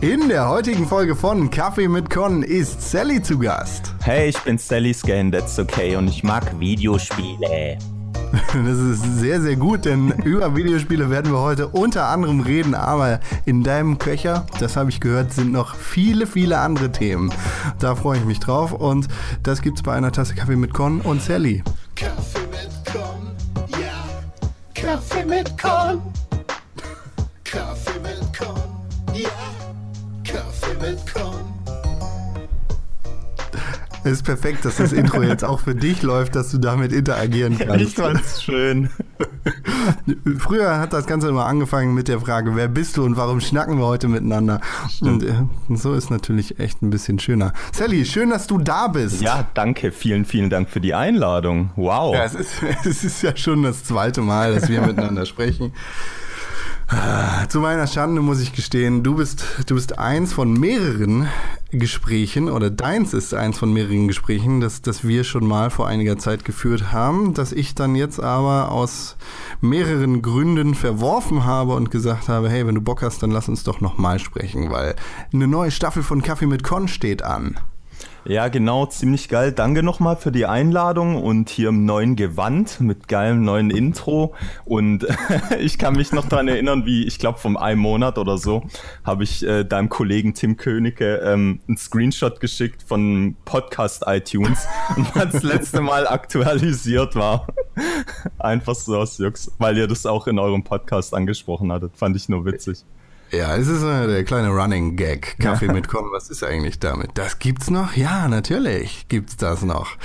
In der heutigen Folge von Kaffee mit Con ist Sally zu Gast. Hey, ich bin Sally Scan, that's okay und ich mag Videospiele. Das ist sehr, sehr gut, denn über Videospiele werden wir heute unter anderem reden, aber in deinem Köcher, das habe ich gehört, sind noch viele, viele andere Themen. Da freue ich mich drauf und das gibt's bei einer Tasse Kaffee mit Con und Sally. Kaffee mit Con. Es ist perfekt, dass das Intro jetzt auch für dich läuft, dass du damit interagieren kannst. Ich fand's schön. Früher hat das Ganze immer angefangen mit der Frage, wer bist du und warum schnacken wir heute miteinander? Und äh, so ist natürlich echt ein bisschen schöner. Sally, schön, dass du da bist. Ja, danke, vielen, vielen Dank für die Einladung. Wow. Ja, es ist, es ist ja schon das zweite Mal, dass wir miteinander sprechen. Zu meiner Schande muss ich gestehen, du bist, du bist eins von mehreren Gesprächen oder deins ist eins von mehreren Gesprächen, das, das wir schon mal vor einiger Zeit geführt haben, das ich dann jetzt aber aus mehreren Gründen verworfen habe und gesagt habe, hey, wenn du Bock hast, dann lass uns doch nochmal sprechen, weil eine neue Staffel von Kaffee mit Con steht an. Ja, genau, ziemlich geil. Danke nochmal für die Einladung und hier im neuen Gewand mit geilem neuen Intro. Und ich kann mich noch daran erinnern, wie, ich glaube, vom einem Monat oder so, habe ich äh, deinem Kollegen Tim Königke ähm, einen Screenshot geschickt von Podcast iTunes und das letzte Mal aktualisiert war. Einfach so aus Jux, weil ihr das auch in eurem Podcast angesprochen hattet. Fand ich nur witzig. Ja, es ist äh, der kleine Running Gag. Kaffee ja. mit Con, was ist eigentlich damit? Das gibt's noch? Ja, natürlich gibt's das noch.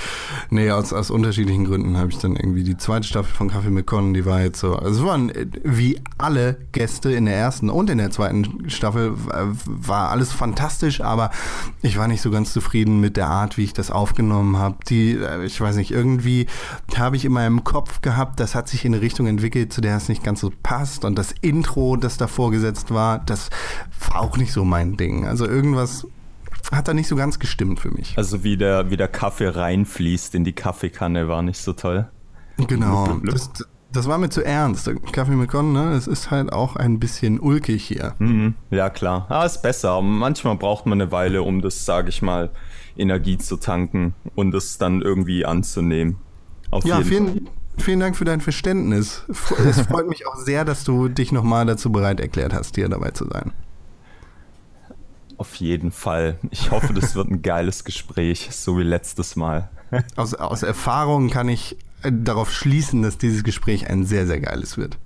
Nee, aus, aus unterschiedlichen Gründen habe ich dann irgendwie die zweite Staffel von Kaffee mit Con, die war jetzt so, also es waren äh, wie alle Gäste in der ersten und in der zweiten Staffel war alles fantastisch, aber ich war nicht so ganz zufrieden mit der Art, wie ich das aufgenommen habe. Die, äh, ich weiß nicht, irgendwie habe ich in meinem Kopf gehabt, das hat sich in eine Richtung entwickelt, zu der es nicht ganz so passt und das Intro, das da vorgesetzt war, das war auch nicht so mein Ding. Also irgendwas hat da nicht so ganz gestimmt für mich. Also wie der, wie der Kaffee reinfließt in die Kaffeekanne war nicht so toll. Genau. Das, das war mir zu ernst. Kaffee mit Con, ne? Es ist halt auch ein bisschen ulkig hier. Mhm. Ja, klar. Ah, ist besser. Manchmal braucht man eine Weile, um das, sage ich mal, Energie zu tanken und es dann irgendwie anzunehmen. Auf ja, vielen, Fall. Vielen Dank für dein Verständnis. Es freut mich auch sehr, dass du dich nochmal dazu bereit erklärt hast, hier dabei zu sein. Auf jeden Fall. Ich hoffe, das wird ein geiles Gespräch, so wie letztes Mal. Aus, aus Erfahrung kann ich äh, darauf schließen, dass dieses Gespräch ein sehr, sehr geiles wird.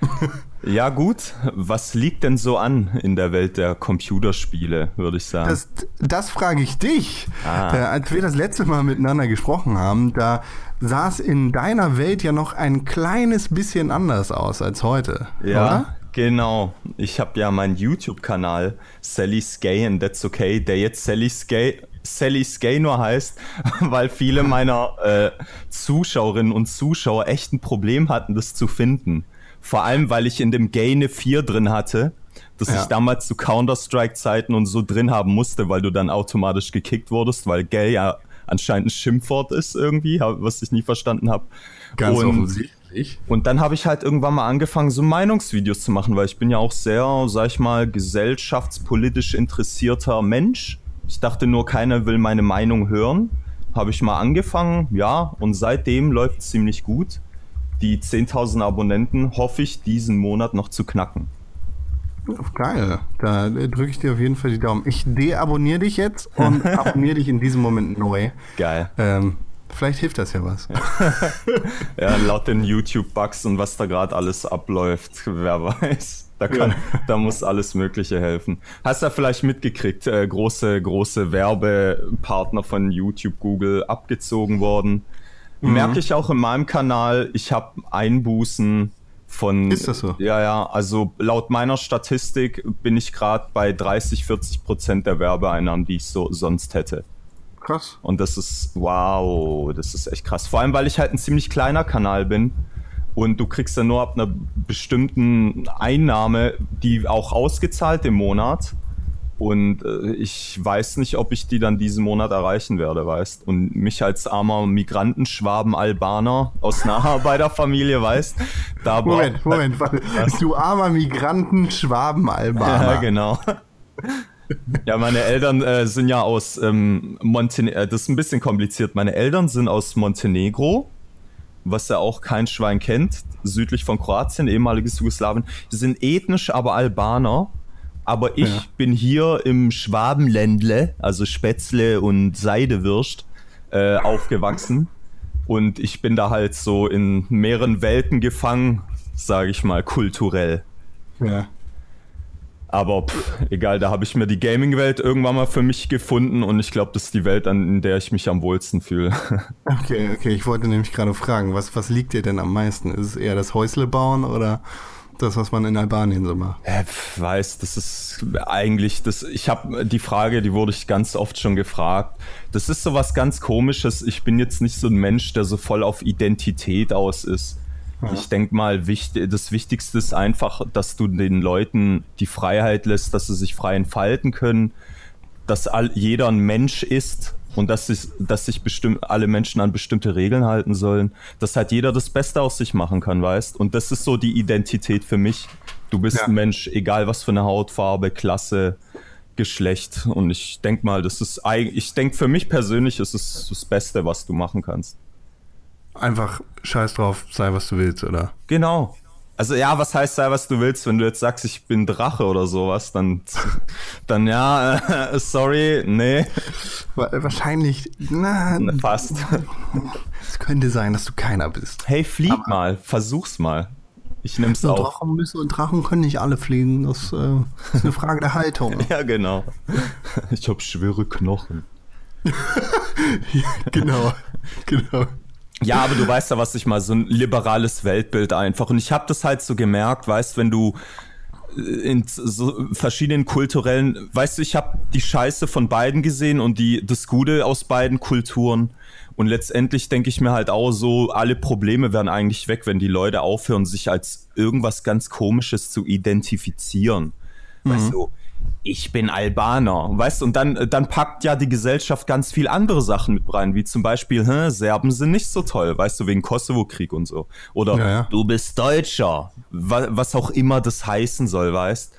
Ja, gut. Was liegt denn so an in der Welt der Computerspiele, würde ich sagen? Das, das frage ich dich. Ah. Äh, als wir das letzte Mal miteinander gesprochen haben, da sah es in deiner Welt ja noch ein kleines bisschen anders aus als heute. Ja. Oder? Genau. Ich habe ja meinen YouTube-Kanal Sally's Gay and That's Okay, der jetzt Sally's Gay Sally's Gay nur heißt, weil viele meiner äh, Zuschauerinnen und Zuschauer echt ein Problem hatten, das zu finden. Vor allem, weil ich in dem Gay eine 4 drin hatte, das ja. ich damals zu Counter-Strike-Zeiten und so drin haben musste, weil du dann automatisch gekickt wurdest, weil Gay ja anscheinend ein Schimpfwort ist irgendwie, was ich nie verstanden habe. Ganz und, offensichtlich. Und dann habe ich halt irgendwann mal angefangen, so Meinungsvideos zu machen, weil ich bin ja auch sehr, sag ich mal, gesellschaftspolitisch interessierter Mensch. Ich dachte nur, keiner will meine Meinung hören. Habe ich mal angefangen, ja, und seitdem läuft es ziemlich gut die 10.000 Abonnenten hoffe ich diesen Monat noch zu knacken. Geil. Da drücke ich dir auf jeden Fall die Daumen. Ich deabonniere dich jetzt und abonniere dich in diesem Moment neu. Geil. Ähm, vielleicht hilft das ja was. Ja, ja laut den YouTube-Bugs und was da gerade alles abläuft, wer weiß. Da, kann, ja. da muss alles Mögliche helfen. Hast du vielleicht mitgekriegt, äh, große, große Werbepartner von YouTube, Google abgezogen worden. Mhm. Merke ich auch in meinem Kanal, ich habe Einbußen von. Ist das so? Ja, ja. Also laut meiner Statistik bin ich gerade bei 30, 40 Prozent der Werbeeinnahmen, die ich so sonst hätte. Krass. Und das ist, wow, das ist echt krass. Vor allem, weil ich halt ein ziemlich kleiner Kanal bin. Und du kriegst ja nur ab einer bestimmten Einnahme, die auch ausgezahlt im Monat. Und äh, ich weiß nicht, ob ich die dann diesen Monat erreichen werde, weißt. Und mich als armer Migrantenschwaben Albaner aus einer Arbeiterfamilie, weißt. Da Moment, Moment, warte. Du armer Migrantenschwaben Albaner. Ja, genau. Ja, meine Eltern äh, sind ja aus ähm, Montenegro. Äh, das ist ein bisschen kompliziert. Meine Eltern sind aus Montenegro, was ja auch kein Schwein kennt, südlich von Kroatien, ehemaliges Jugoslawien. Die sind ethnisch aber Albaner. Aber ich Ja. bin hier im Schwabenländle, also Spätzle und Seidewürst, äh, aufgewachsen. Und ich bin da halt so in mehreren Welten gefangen, sage ich mal, kulturell. Ja. Aber pff, egal, da habe ich mir die Gaming-Welt irgendwann mal für mich gefunden und ich glaube, das ist die Welt, an in der ich mich am wohlsten fühle. Okay, okay, ich wollte nämlich gerade fragen, was, was liegt dir denn am meisten? Ist es eher das Häusle bauen oder das, was man in Albanien so macht? Äh, pf, weiß, das ist eigentlich das. Ich habe die Frage, die wurde ich ganz oft schon gefragt. Das ist so was ganz Komisches. Ich bin jetzt nicht so ein Mensch, der so voll auf Identität aus ist. Ich denke mal, wichtig, das Wichtigste ist einfach, dass du den Leuten die Freiheit lässt, dass sie sich frei entfalten können, dass all, jeder ein Mensch ist und dass sich, dass sich bestimmt alle Menschen an bestimmte Regeln halten sollen, dass halt jeder das Beste aus sich machen kann, weißt? Und das ist so die Identität für mich. Du bist Ja. ein Mensch, egal was für eine Hautfarbe, Klasse, Geschlecht. Und ich denke mal, das ist, eig- ich denke für mich persönlich ist es das Beste, was du machen kannst. Einfach scheiß drauf, sei was du willst, oder? Genau. Also ja, was heißt sei, was du willst, wenn du jetzt sagst, ich bin Drache oder sowas, dann, dann ja, äh, sorry, nee, Wa- Wahrscheinlich, na, fast. es könnte sein, dass du keiner bist. Hey, flieg mal, versuch's mal. Ich nehm's auf. Drachen müssen und Drachen können nicht alle fliegen. Das äh, ist eine Frage der Haltung. Ja, genau. Ich hab schwere Knochen. genau, genau. Ja, aber du weißt ja, was ich mal, so ein liberales Weltbild einfach. Und ich habe das halt so gemerkt, weißt, wenn du äh, in so verschiedenen kulturellen, weißt du, ich habe die Scheiße von beiden gesehen und die das Gute aus beiden Kulturen. Und letztendlich denke ich mir halt auch so, alle Probleme wären eigentlich weg, wenn die Leute aufhören, sich als irgendwas ganz Komisches zu identifizieren. Weißt du, ich bin Albaner, weißt du, und dann, dann packt ja die Gesellschaft ganz viel andere Sachen mit rein, wie zum Beispiel, hä, Serben sind nicht so toll, weißt du, wegen Kosovo-Krieg und so. Oder Ja, ja. du bist Deutscher, wa was auch immer das heißen soll, weißt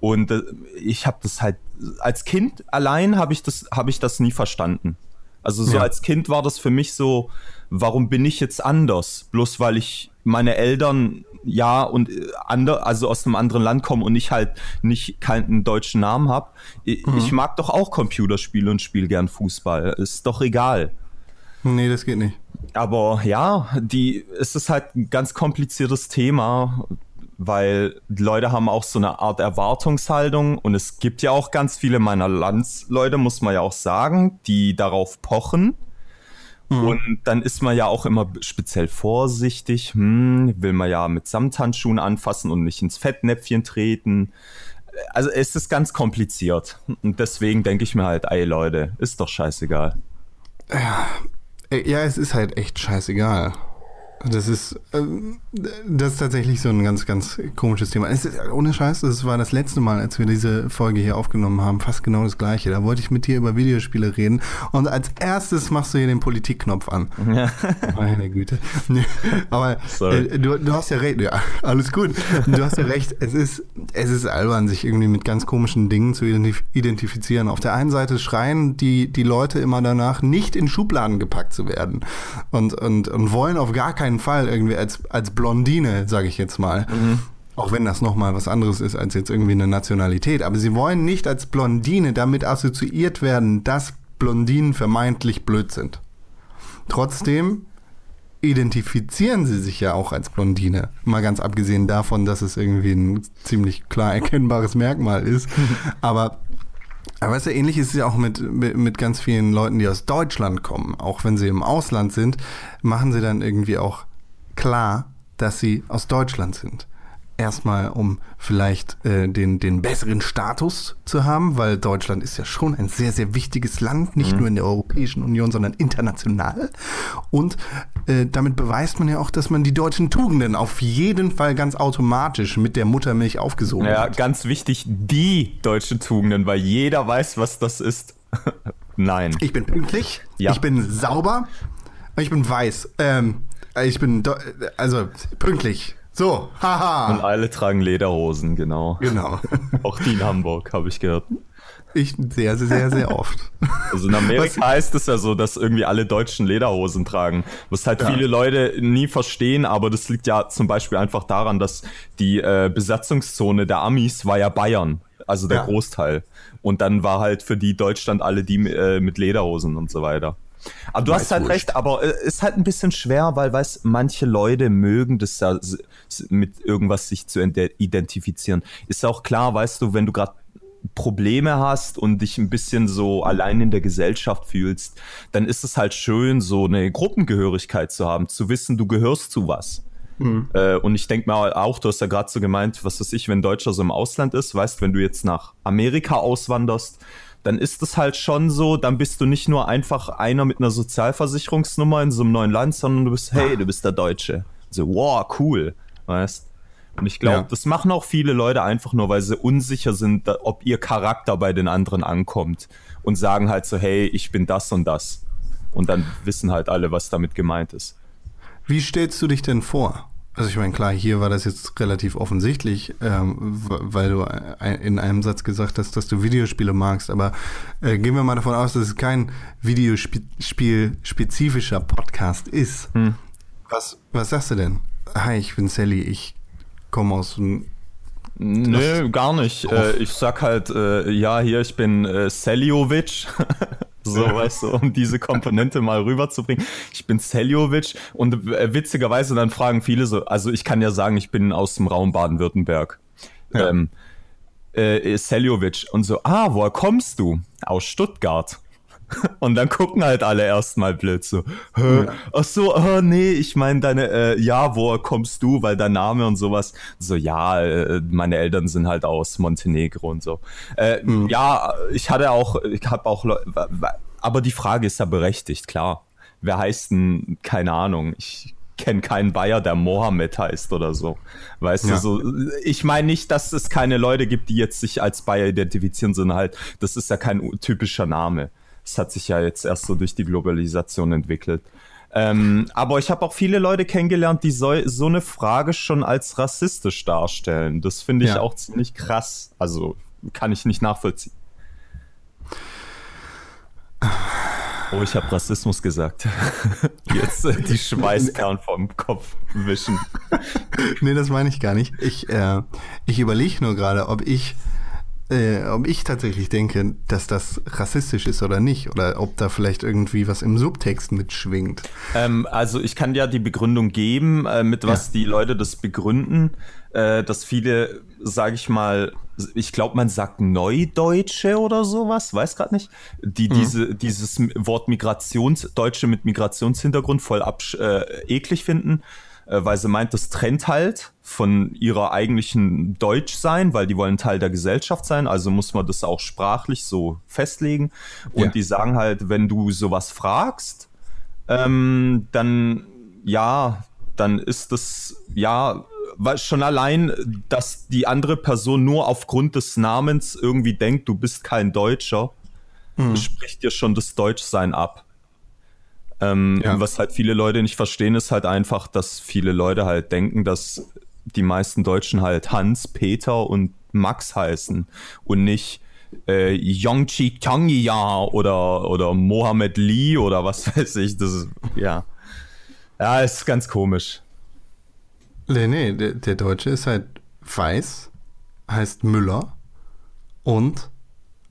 Und äh, ich habe das halt, als Kind allein habe ich, das hab ich das nie verstanden. Also so Ja. als Kind war das für mich so, warum bin ich jetzt anders? Bloß weil ich meine Eltern ja und äh, ander, also aus einem anderen Land kommen und ich halt nicht keinen deutschen Namen habe. Ich, ich mag doch auch Computerspiele und spiele gern Fußball. Ist doch egal. Nee, das geht nicht. Aber ja, die, es ist halt ein ganz kompliziertes Thema, weil die Leute haben auch so eine Art Erwartungshaltung und es gibt ja auch ganz viele meiner Landsleute, muss man ja auch sagen, die darauf pochen. Und dann ist man ja auch immer speziell vorsichtig, hm, will man ja mit Samthandschuhen anfassen und nicht ins Fettnäpfchen treten. Also es ist ganz kompliziert. Und deswegen denke ich mir halt, ey Leute, ist doch scheißegal. Äh, Ja, es ist halt echt scheißegal. Das ist, ähm, das ist tatsächlich so ein ganz, ganz komisches Thema. Es ist, ohne Scheiß, das war das letzte Mal, als wir diese Folge hier aufgenommen haben, fast genau das gleiche. Da wollte ich mit dir über Videospiele reden und als erstes machst du hier den Politikknopf an. Meine Güte. Aber äh, du, du hast ja recht, ja, alles gut. Du hast ja recht, es ist, es ist albern, sich irgendwie mit ganz komischen Dingen zu identif identifizieren. Auf der einen Seite schreien die, die Leute immer danach, nicht in Schubladen gepackt zu werden und, und, und wollen auf gar keinen Fall irgendwie als, als Blondine, sage ich jetzt mal, auch wenn das nochmal was anderes ist als jetzt irgendwie eine Nationalität, aber sie wollen nicht als Blondine damit assoziiert werden, dass Blondinen vermeintlich blöd sind. Trotzdem identifizieren sie sich ja auch als Blondine. Mal ganz abgesehen davon, dass es irgendwie ein ziemlich klar erkennbares Merkmal ist. Aber, aber weißt du, ähnlich ist es ja auch mit, mit, mit ganz vielen Leuten, die aus Deutschland kommen. Auch wenn sie im Ausland sind, machen sie dann irgendwie auch klar, dass sie aus Deutschland sind. Erstmal, um vielleicht äh, den, den besseren Status zu haben, weil Deutschland ist ja schon ein sehr, sehr wichtiges Land, nicht Mhm. nur in der Europäischen Union, sondern international. Und äh, damit beweist man ja auch, dass man die deutschen Tugenden auf jeden Fall ganz automatisch mit der Muttermilch aufgesogen Ja, hat. ganz wichtig, die deutsche Tugenden, weil jeder weiß, was das ist. Nein. Ich bin pünktlich, Ja. ich bin sauber, ich bin weiß. Ähm, ich bin, also pünktlich. So, Und haha. alle tragen Lederhosen, genau. Genau. Auch die in Hamburg, habe ich gehört. Ich sehr, sehr, sehr, sehr oft. Also in Amerika heißt es ja so, dass irgendwie alle Deutschen Lederhosen tragen. Was halt viele Leute nie verstehen, aber das liegt ja zum Beispiel einfach daran, dass die äh, Besatzungszone der Amis war ja Bayern, also der Ja. Großteil. Und dann war halt für die Deutschland alle die äh, mit Lederhosen und so weiter. Aber du hast halt Weißwurst. recht, aber äh, ist halt ein bisschen schwer, weil, weißt, manche Leute mögen das ja mit irgendwas sich zu ide- identifizieren. Ist auch klar, weißt du, wenn du gerade Probleme hast und dich ein bisschen so allein in der Gesellschaft fühlst, dann ist es halt schön, so eine Gruppengehörigkeit zu haben, zu wissen, du gehörst zu was. Äh, und ich denke mal auch, du hast ja gerade so gemeint, was weiß ich, wenn Deutscher so im Ausland ist, weißt, wenn du jetzt nach Amerika auswanderst, dann ist es halt schon so, dann bist du nicht nur einfach einer mit einer Sozialversicherungsnummer in so einem neuen Land, sondern du bist, hey, du bist der Deutsche. So, wow, cool, weißt. Und ich glaube, Ja. das machen auch viele Leute einfach nur, weil sie unsicher sind, da- ob ihr Charakter bei den anderen ankommt und sagen halt so, hey, ich bin das und das. Und dann wissen halt alle, was damit gemeint ist. Wie stellst du dich denn vor? Also ich meine, klar, hier war das jetzt relativ offensichtlich, ähm, weil du in einem Satz gesagt hast, dass du Videospiele magst, aber äh, gehen wir mal davon aus, dass es kein Videospiel-spezifischer Podcast ist. Hm. Was, was sagst du denn? Hi, ich bin Sally, ich komme aus dem... Nö, gar nicht. Äh, ich sag halt, äh, ja, hier, ich bin äh, Seljovic. so, weißt du, um diese Komponente mal rüberzubringen. Ich bin Seljovic und äh, witzigerweise dann fragen viele so, also ich kann ja sagen, ich bin aus dem Raum Baden-Württemberg. Ja. Ähm, äh, Seljovic und so, ah, woher kommst du? Aus Stuttgart. Und dann gucken halt alle erstmal blöd so. Hä? Ach so, oh, nee, ich meine deine, äh, ja, woher kommst du? Weil dein Name und sowas. So, ja, äh, meine Eltern sind halt aus Montenegro und so. Äh, Ja, ich hatte auch, ich habe auch, Leu- wa- wa- aber die Frage ist ja berechtigt, klar. Wer heißt denn, keine Ahnung, ich kenne keinen Bayer, der Mohammed heißt oder so. Weißt Ja. du, so, ich meine nicht, dass es keine Leute gibt, die jetzt sich als Bayer identifizieren, sondern halt, das ist ja kein typischer Name. Es hat sich ja jetzt erst so durch die Globalisation entwickelt. Ähm, aber ich habe auch viele Leute kennengelernt, die so, so eine Frage schon als rassistisch darstellen. Das finde ich Ja. auch ziemlich krass. Also kann ich nicht nachvollziehen. Oh, ich habe Rassismus gesagt. Jetzt äh, die Schweißperlen vom Kopf wischen. Nee, das meine ich gar nicht. Ich, äh, ich überlege nur gerade, ob ich, äh, ob ich tatsächlich denke, dass das rassistisch ist oder nicht. Oder ob da vielleicht irgendwie was im Subtext mitschwingt. Ähm, also ich kann ja die Begründung geben, äh, mit was die Leute das begründen, äh, dass viele, sage ich mal, ich glaube, man sagt Neudeutsche oder sowas, weiß gerade nicht, die diese dieses Wort Migrationsdeutsche mit Migrationshintergrund voll absch äh, eklig finden, äh, weil sie meint, das trennt halt von ihrer eigentlichen Deutsch sein, weil die wollen Teil der Gesellschaft sein, also muss man das auch sprachlich so festlegen. Und Ja. die sagen halt, wenn du sowas fragst, ähm, dann ja, dann ist das ja weil schon allein, dass die andere Person nur aufgrund des Namens irgendwie denkt, du bist kein Deutscher, spricht dir schon das Deutschsein ab. Ähm, Ja. Was halt viele Leute nicht verstehen, ist halt einfach, dass viele Leute halt denken, dass die meisten Deutschen halt Hans, Peter und Max heißen und nicht äh, Yongchi Tangya oder, oder Mohammed Lee oder was weiß ich. Das ist, ja. Ja, ist ganz komisch. Nee, nee, der, der Deutsche ist halt weiß, heißt Müller und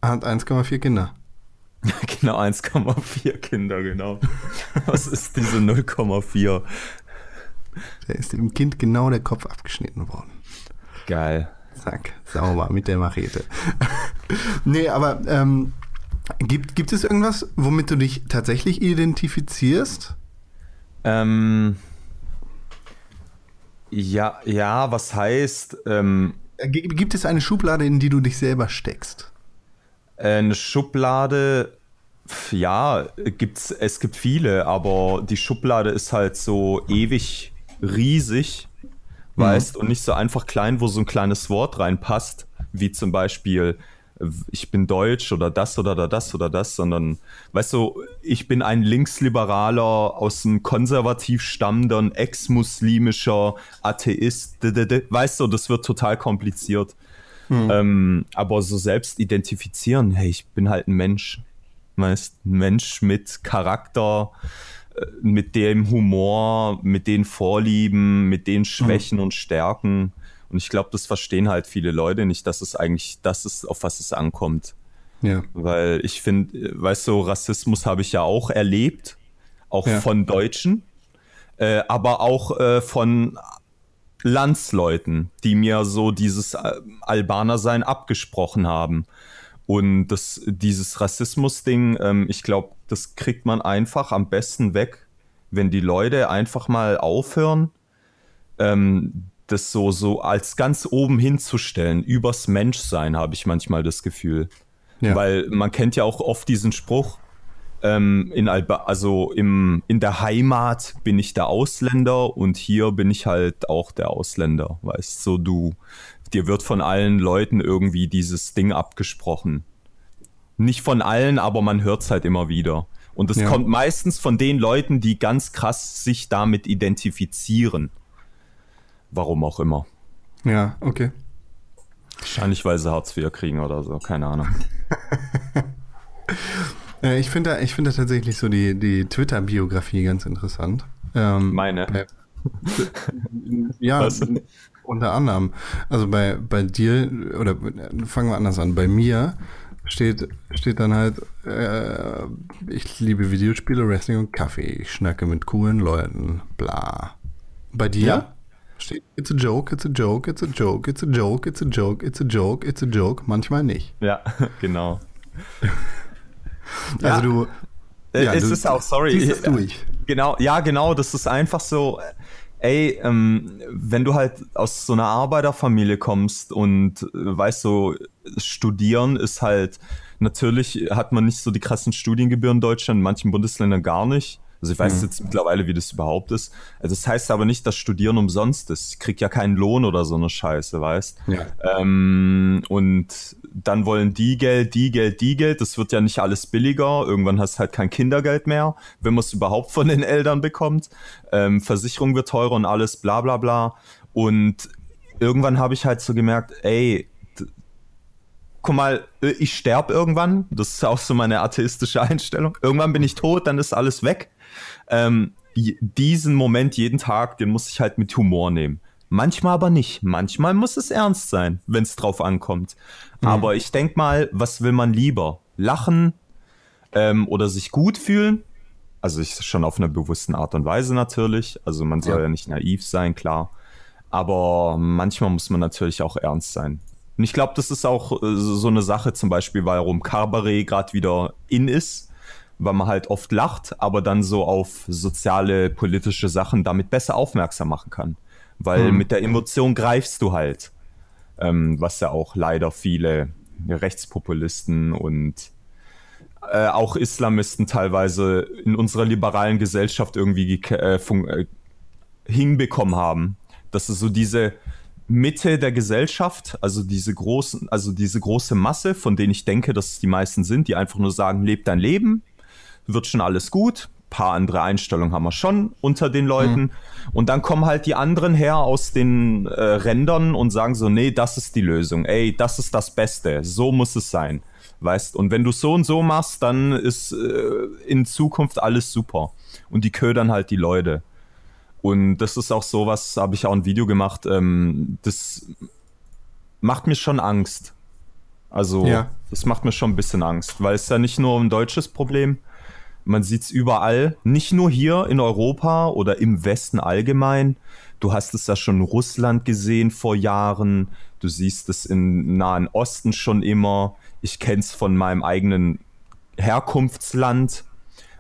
hat 1,4 Kinder. Genau, 1,4 Kinder, genau. Was ist diese 0,4? Da ist dem Kind genau der Kopf abgeschnitten worden. Geil. Zack, sauber mit der Machete. nee, aber ähm, gibt, gibt es irgendwas, womit du dich tatsächlich identifizierst? Ähm, Ja, ja, was heißt, ähm, Äh, gi- Gibt es eine Schublade, in die du dich selber steckst? eine Schublade, ja, gibt's, es gibt viele, aber die Schublade ist halt so ewig riesig, weißt, und nicht so einfach klein, wo so ein kleines Wort reinpasst, wie zum Beispiel, ich bin deutsch oder das oder da- das oder das, sondern, weißt du, ich bin ein linksliberaler, aus dem konservativ stammenden, ex-muslimischer Atheist, weißt du, das wird total kompliziert. Ähm, aber so selbst identifizieren, hey, ich bin halt ein Mensch. Weißt, ein Mensch mit Charakter, mit dem Humor, mit den Vorlieben, mit den Schwächen und Stärken. Und ich glaube, das verstehen halt viele Leute nicht, dass es eigentlich das ist, auf was es ankommt. Ja. Weil ich finde, weißt du, Rassismus habe ich ja auch erlebt, auch Ja. von Deutschen, äh, aber auch äh, von Landsleuten, die mir so dieses äh, Albanersein abgesprochen haben. Und das, dieses Rassismus-Ding, ähm, ich glaube, das kriegt man einfach am besten weg, wenn die Leute einfach mal aufhören, ähm, das so, so als ganz oben hinzustellen. Übers Menschsein habe ich manchmal das Gefühl. Ja. Weil man kennt ja auch oft diesen Spruch, ähm, in Alba also im, in der Heimat bin ich der Ausländer und hier bin ich halt auch der Ausländer. Weißt so du, dir wird von allen Leuten irgendwie dieses Ding abgesprochen. Nicht von allen, aber man hört es halt immer wieder. Und es Ja. kommt meistens von den Leuten, die ganz krass sich damit identifizieren. Warum auch immer. Ja, okay. Wahrscheinlich, weil sie Hartz IV kriegen oder so, keine Ahnung. Äh, ich finde da, ich finde da tatsächlich so die, die Twitter-Biografie ganz interessant. Ähm, Meine. bei- ja, Was? unter anderem. Also bei, bei dir, oder äh, fangen wir anders an. Bei mir steht, steht dann halt, äh, ich liebe Videospiele, Wrestling und Kaffee. Ich schnacke mit coolen Leuten, bla. Bei dir? Ja. Steht, it's a joke, it's a joke, it's a joke, it's a joke, it's a joke, it's a joke, it's a joke. Manchmal nicht. Ja, genau. Also du. Äh, ja, es du ist auch, sorry. ich- durch. Genau, ja, genau, das ist einfach so, ey, ähm, wenn du halt aus so einer Arbeiterfamilie kommst und äh, weißt so, studieren ist halt, natürlich hat man nicht so die krassen Studiengebühren in Deutschland, in manchen Bundesländern gar nicht. Also ich weiß jetzt mittlerweile, wie das überhaupt ist. Also das heißt aber nicht, dass Studieren umsonst ist. Ich krieg ja keinen Lohn oder so eine Scheiße, weißt? Ja. Ähm, und dann wollen die Geld, die Geld, die Geld. Das wird ja nicht alles billiger. Irgendwann hast du halt kein Kindergeld mehr, wenn man es überhaupt von den Eltern bekommt. Ähm, Versicherung wird teurer und alles, bla bla bla. Und irgendwann habe ich halt so gemerkt, ey, guck mal, äh, ich sterbe irgendwann. Das ist auch so meine atheistische Einstellung. Irgendwann bin ich tot, dann ist alles weg. Ähm, diesen Moment jeden Tag, den muss ich halt mit Humor nehmen. Manchmal aber nicht. Manchmal muss es ernst sein, wenn es drauf ankommt. Aber ich denk mal, was will man lieber? Lachen ähm, oder sich gut fühlen? Also ich schon auf einer bewussten Art und Weise natürlich. Also man soll Ja. ja, nicht naiv sein, klar. Aber manchmal muss man natürlich auch ernst sein. Und ich glaube, das ist auch äh, so so eine Sache zum Beispiel, warum Cabaret gerade wieder in ist, weil man halt oft lacht, aber dann so auf soziale, politische Sachen damit besser aufmerksam machen kann. Weil Mhm. mit der Emotion greifst du halt, ähm, was ja auch leider viele Rechtspopulisten und äh, auch Islamisten teilweise in unserer liberalen Gesellschaft irgendwie äh, äh, hinbekommen haben. Das ist so diese Mitte der Gesellschaft, also diese großen, also diese große Masse, von denen ich denke, dass es die meisten sind, die einfach nur sagen, leb dein Leben, wird schon alles gut. Paar andere Einstellungen haben wir schon unter den Leuten. Und dann kommen halt die anderen her aus den äh, Rändern und sagen so, nee, das ist die Lösung. Ey, das ist das Beste. So muss es sein. Weißt, und wenn du so und so machst, dann ist äh, in Zukunft alles super. Und die ködern halt die Leute. Und das ist auch sowas, habe ich auch ein Video gemacht, ähm, das macht mir schon Angst. Also, Ja. das macht mir schon ein bisschen Angst, weil es ist ja nicht nur ein deutsches Problem. Man sieht es überall, nicht nur hier in Europa oder im Westen allgemein. Du hast es ja schon in Russland gesehen vor Jahren. Du siehst es im Nahen Osten schon immer. Ich kenne es von meinem eigenen Herkunftsland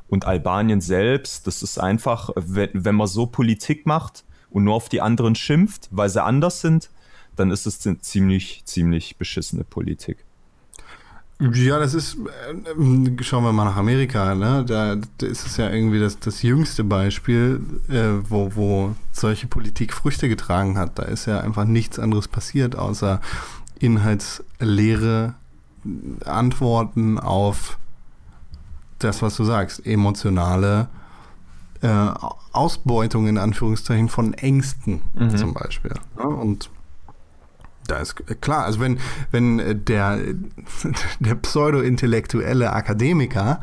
und Albanien selbst. Das ist einfach, wenn, wenn man so Politik macht und nur auf die anderen schimpft, weil sie anders sind, dann ist es ziemlich, ziemlich beschissene Politik. Ja, das ist, äh, schauen wir mal nach Amerika, ne? Da, da ist es ja irgendwie das, das jüngste Beispiel, äh, wo, wo solche Politik Früchte getragen hat. Da ist ja einfach nichts anderes passiert, außer inhaltsleere Antworten auf das, was du sagst, emotionale äh, Ausbeutung in Anführungszeichen von Ängsten mhm. zum Beispiel. Ne? Und da ist klar, also wenn, wenn der, der pseudo-intellektuelle Akademiker,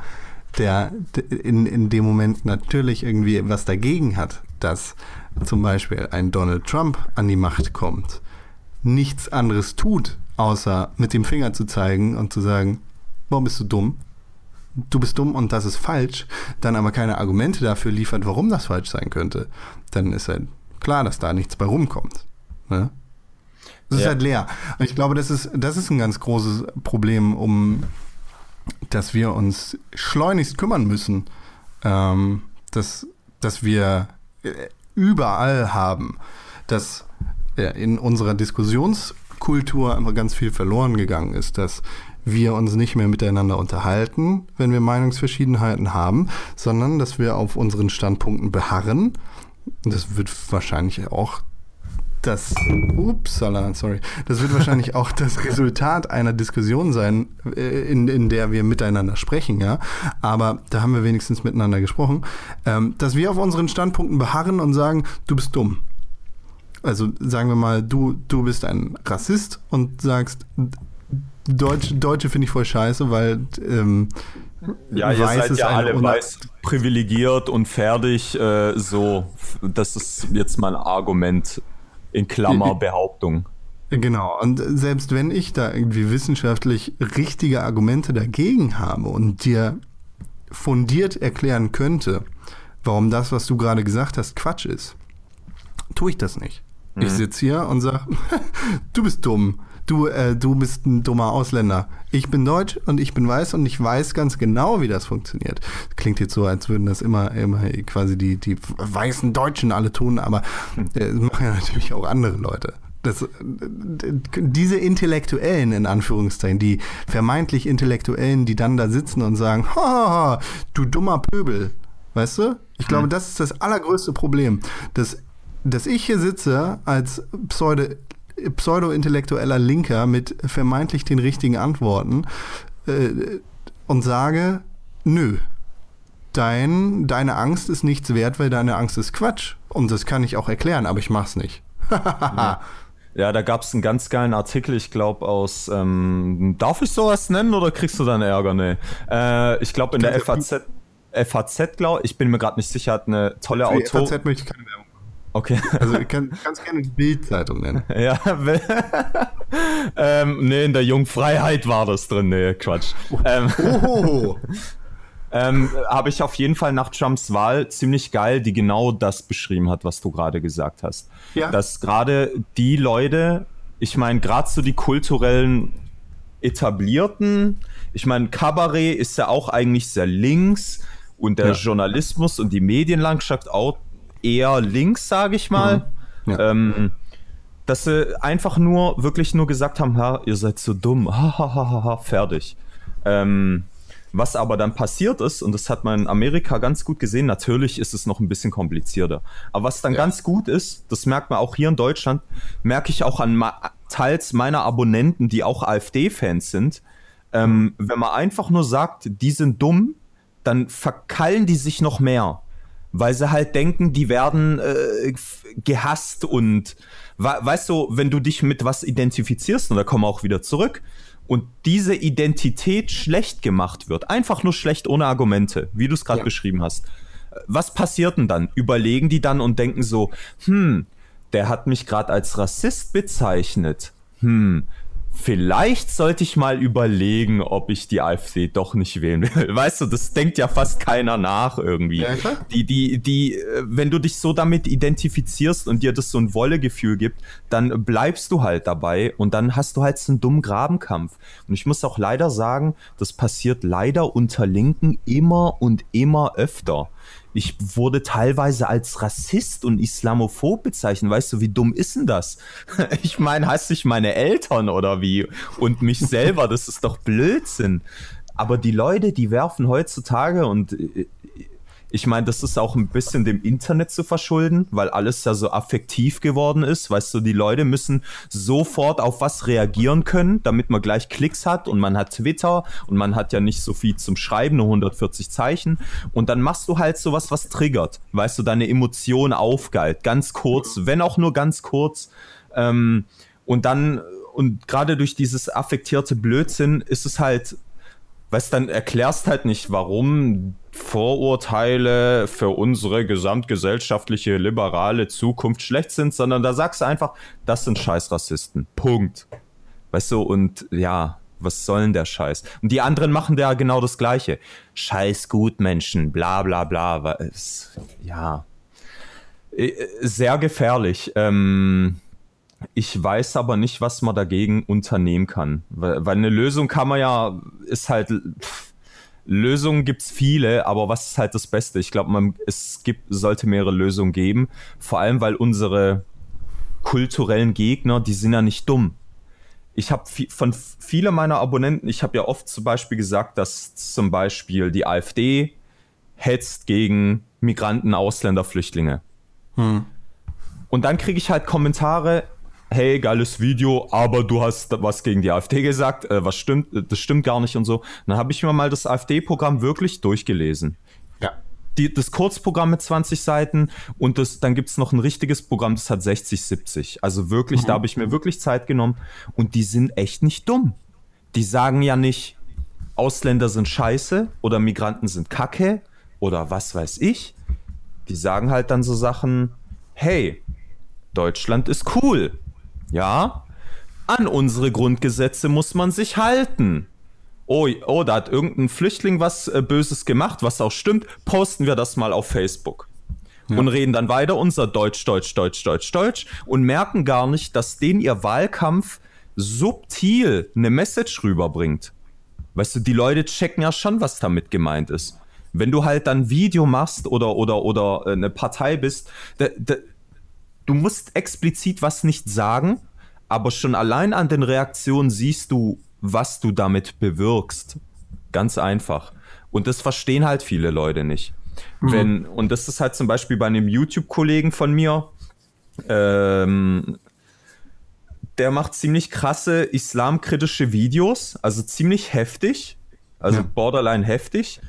der in, in dem Moment natürlich irgendwie was dagegen hat, dass zum Beispiel ein Donald Trump an die Macht kommt, nichts anderes tut, außer mit dem Finger zu zeigen und zu sagen, warum bist du dumm? Du bist dumm und das ist falsch, dann aber keine Argumente dafür liefert, warum das falsch sein könnte, dann ist halt klar, dass da nichts bei rumkommt. Ne? Es ist halt leer. Und ich glaube, das ist, das ist ein ganz großes Problem, um dass wir uns schleunigst kümmern müssen, ähm, dass, dass wir äh, überall haben, dass äh, in unserer Diskussionskultur einfach ganz viel verloren gegangen ist, dass wir uns nicht mehr miteinander unterhalten, wenn wir Meinungsverschiedenheiten haben, sondern dass wir auf unseren Standpunkten beharren. Das wird wahrscheinlich auch das, upsala, sorry, das wird wahrscheinlich auch das Resultat einer Diskussion sein, äh, in, in der wir miteinander sprechen, ja. Aber da haben wir wenigstens miteinander gesprochen, ähm, dass wir auf unseren Standpunkten beharren und sagen, du bist dumm. Also sagen wir mal, du, du bist ein Rassist und sagst, Deutsch, Deutsche finde ich voll scheiße, weil ähm, ja, ihr seid ja alle weiß privilegiert und fertig. Äh, so, das ist jetzt mal ein Argument in Klammer Behauptung. Genau, und selbst wenn ich da irgendwie wissenschaftlich richtige Argumente dagegen habe und dir fundiert erklären könnte, warum das, was du gerade gesagt hast, Quatsch ist, tue ich das nicht. Mhm. Ich sitze hier und sage, du bist dumm du, äh, du bist ein dummer Ausländer. Ich bin deutsch und ich bin weiß und ich weiß ganz genau, wie das funktioniert. Klingt jetzt so, als würden das immer, immer quasi die, die weißen Deutschen alle tun, aber äh, machen ja natürlich auch andere Leute. Das, diese Intellektuellen, in Anführungszeichen, die vermeintlich Intellektuellen, die dann da sitzen und sagen, ha, du dummer Pöbel, weißt du? Ich glaube, hm. das ist das allergrößte Problem, dass, dass ich hier sitze als Pseudo pseudo-intellektueller Linker mit vermeintlich den richtigen Antworten äh, und sage, nö, dein, deine Angst ist nichts wert, weil deine Angst ist Quatsch. Und das kann ich auch erklären, aber ich mach's nicht. ja. ja. da gab es einen ganz geilen Artikel, ich glaube aus, ähm, darf ich sowas nennen oder kriegst du dann Ärger? Nee. Äh, ich glaube in der FAZ, FAZ, glaube ich, bin mir gerade nicht sicher, hat eine tolle Autorin. FAZ möchte ich keine Werbung Okay. Also du kann, kannst gerne die Bildzeitung nennen. Ja, ähm, nee, in der Jungfreiheit war das drin. Nee, Quatsch. Ähm, oh. ähm, Habe ich auf jeden Fall nach Trumps Wahl ziemlich geil, die genau das beschrieben hat, was du gerade gesagt hast. Ja. Dass gerade die Leute, ich meine, gerade so die kulturellen etablierten, ich meine, Kabarett ist ja auch eigentlich sehr links und der ja. Journalismus und die Medienlandschaft auch eher links, sage ich mal. Mhm. Ja. Ähm, dass sie einfach nur, wirklich nur gesagt haben, ha, ihr seid so dumm, ha, ha, ha, ha, ha fertig. Ähm, was aber dann passiert ist, und das hat man in Amerika ganz gut gesehen, natürlich ist es noch ein bisschen komplizierter. Aber was dann ja. ganz gut ist, das merkt man auch hier in Deutschland, merke ich auch an teils meiner Abonnenten, die auch AfD-Fans sind. Ähm, wenn man einfach nur sagt, die sind dumm, dann verkallen die sich noch mehr weil sie halt denken, die werden äh, gehasst und weißt du, wenn du dich mit was identifizierst, und da kommen wir auch wieder zurück, und diese Identität schlecht gemacht wird, einfach nur schlecht ohne Argumente, wie du es gerade ja. beschrieben hast. Was passiert denn dann? Überlegen die dann und denken so, hm, der hat mich gerade als Rassist bezeichnet. Hm, vielleicht sollte ich mal überlegen, ob ich die AfD doch nicht wählen will. Weißt du, das denkt ja fast keiner nach irgendwie. Ja, die, die, die, äh, wenn du dich so damit identifizierst und dir das so ein Wollegefühl gibt, dann bleibst du halt dabei und dann hast du halt so einen dummen Grabenkampf. Und ich muss auch leider sagen, das passiert leider unter Linken immer und immer öfter ich wurde teilweise als Rassist und Islamophob bezeichnet. Weißt du, wie dumm ist denn das? Ich meine, heißt ich meine Eltern oder wie? Und mich selber, das ist doch Blödsinn. Aber die Leute, die werfen heutzutage und äh, ich meine, das ist auch ein bisschen dem Internet zu verschulden, weil alles ja so affektiv geworden ist. Weißt du, die Leute müssen sofort auf was reagieren können, damit man gleich Klicks hat und man hat Twitter und man hat ja nicht so viel zum Schreiben, nur 140 Zeichen. Und dann machst du halt sowas, was triggert. Weißt du, deine Emotion aufgeilt. Ganz kurz, wenn auch nur ganz kurz. Ähm, und dann, und gerade durch dieses affektierte Blödsinn ist es halt weißt dann erklärst halt nicht, warum Vorurteile für unsere gesamtgesellschaftliche liberale Zukunft schlecht sind, sondern da sagst du einfach, das sind scheiß Rassisten. Punkt. Weißt du, und ja, was soll denn der Scheiß? Und die anderen machen da genau das Gleiche. Scheiß Gutmenschen, bla bla bla. Es, ja. Äh, sehr gefährlich. Ähm, ich weiß aber nicht, was man dagegen unternehmen kann. Weil, weil eine Lösung kann man ja, ist halt. Pff, Lösungen gibt's viele, aber was ist halt das Beste? Ich glaube, es gibt, sollte mehrere Lösungen geben. Vor allem, weil unsere kulturellen Gegner, die sind ja nicht dumm. Ich habe von vielen meiner Abonnenten, ich habe ja oft zum Beispiel gesagt, dass zum Beispiel die AfD hetzt gegen Migranten, Ausländer, Flüchtlinge. Hm. Und dann kriege ich halt Kommentare, hey, geiles Video, aber du hast was gegen die AfD gesagt, äh, was stimmt, äh, das stimmt gar nicht und so. Und dann habe ich mir mal das AfD-Programm wirklich durchgelesen. Ja. Die, das Kurzprogramm mit 20 Seiten und das, dann gibt es noch ein richtiges Programm, das hat 60, 70. Also wirklich, mhm. da habe ich mir wirklich Zeit genommen und die sind echt nicht dumm. Die sagen ja nicht, Ausländer sind scheiße oder Migranten sind kacke oder was weiß ich. Die sagen halt dann so Sachen, hey, Deutschland ist cool. Ja, an unsere Grundgesetze muss man sich halten. Oh, oh, da hat irgendein Flüchtling was äh, Böses gemacht, was auch stimmt. Posten wir das mal auf Facebook. Ja. Und reden dann weiter unser Deutsch, Deutsch, Deutsch, Deutsch, Deutsch und merken gar nicht, dass denen ihr Wahlkampf subtil eine Message rüberbringt. Weißt du, die Leute checken ja schon, was damit gemeint ist. Wenn du halt dann Video machst oder, oder, oder äh, eine Partei bist, da, da, du musst explizit was nicht sagen, aber schon allein an den Reaktionen siehst du, was du damit bewirkst. Ganz einfach. Und das verstehen halt viele Leute nicht. Mhm. Wenn, und das ist halt zum Beispiel bei einem YouTube-Kollegen von mir, ähm, der macht ziemlich krasse islamkritische Videos, also ziemlich heftig, also ja. borderline heftig.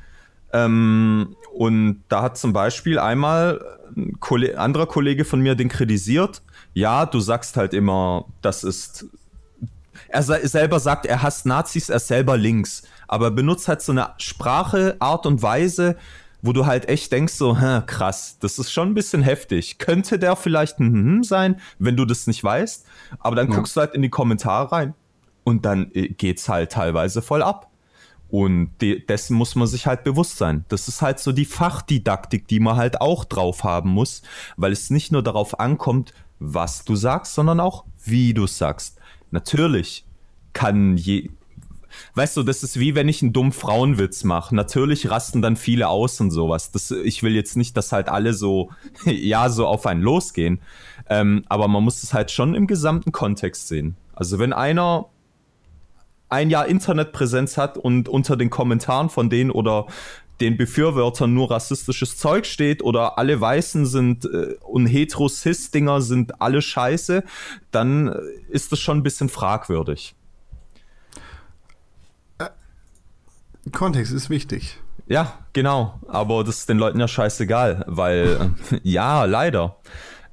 Ähm, und da hat zum Beispiel einmal ein Kollege, anderer Kollege von mir den kritisiert. Ja, du sagst halt immer, das ist. Er selber sagt, er hasst Nazis, er ist selber links. Aber benutzt halt so eine Sprache, Art und Weise, wo du halt echt denkst, so, hä, krass, das ist schon ein bisschen heftig. Könnte der vielleicht ein hm sein, wenn du das nicht weißt? Aber dann ja. guckst du halt in die Kommentare rein und dann äh, geht's halt teilweise voll ab. Und de dessen muss man sich halt bewusst sein. Das ist halt so die Fachdidaktik, die man halt auch drauf haben muss, weil es nicht nur darauf ankommt, was du sagst, sondern auch, wie du sagst. Natürlich kann je. Weißt du, das ist wie wenn ich einen dummen Frauenwitz mache. Natürlich rasten dann viele aus und sowas. Das, ich will jetzt nicht, dass halt alle so, ja, so auf einen losgehen. Ähm, aber man muss es halt schon im gesamten Kontext sehen. Also wenn einer ein Jahr Internetpräsenz hat und unter den Kommentaren von denen oder den Befürwortern nur rassistisches Zeug steht oder alle Weißen sind äh, und Hetero-Cis-Dinger sind alle scheiße, dann äh, ist das schon ein bisschen fragwürdig. Äh, Kontext ist wichtig. Ja, genau. Aber das ist den Leuten ja scheißegal, weil, äh, ja, leider.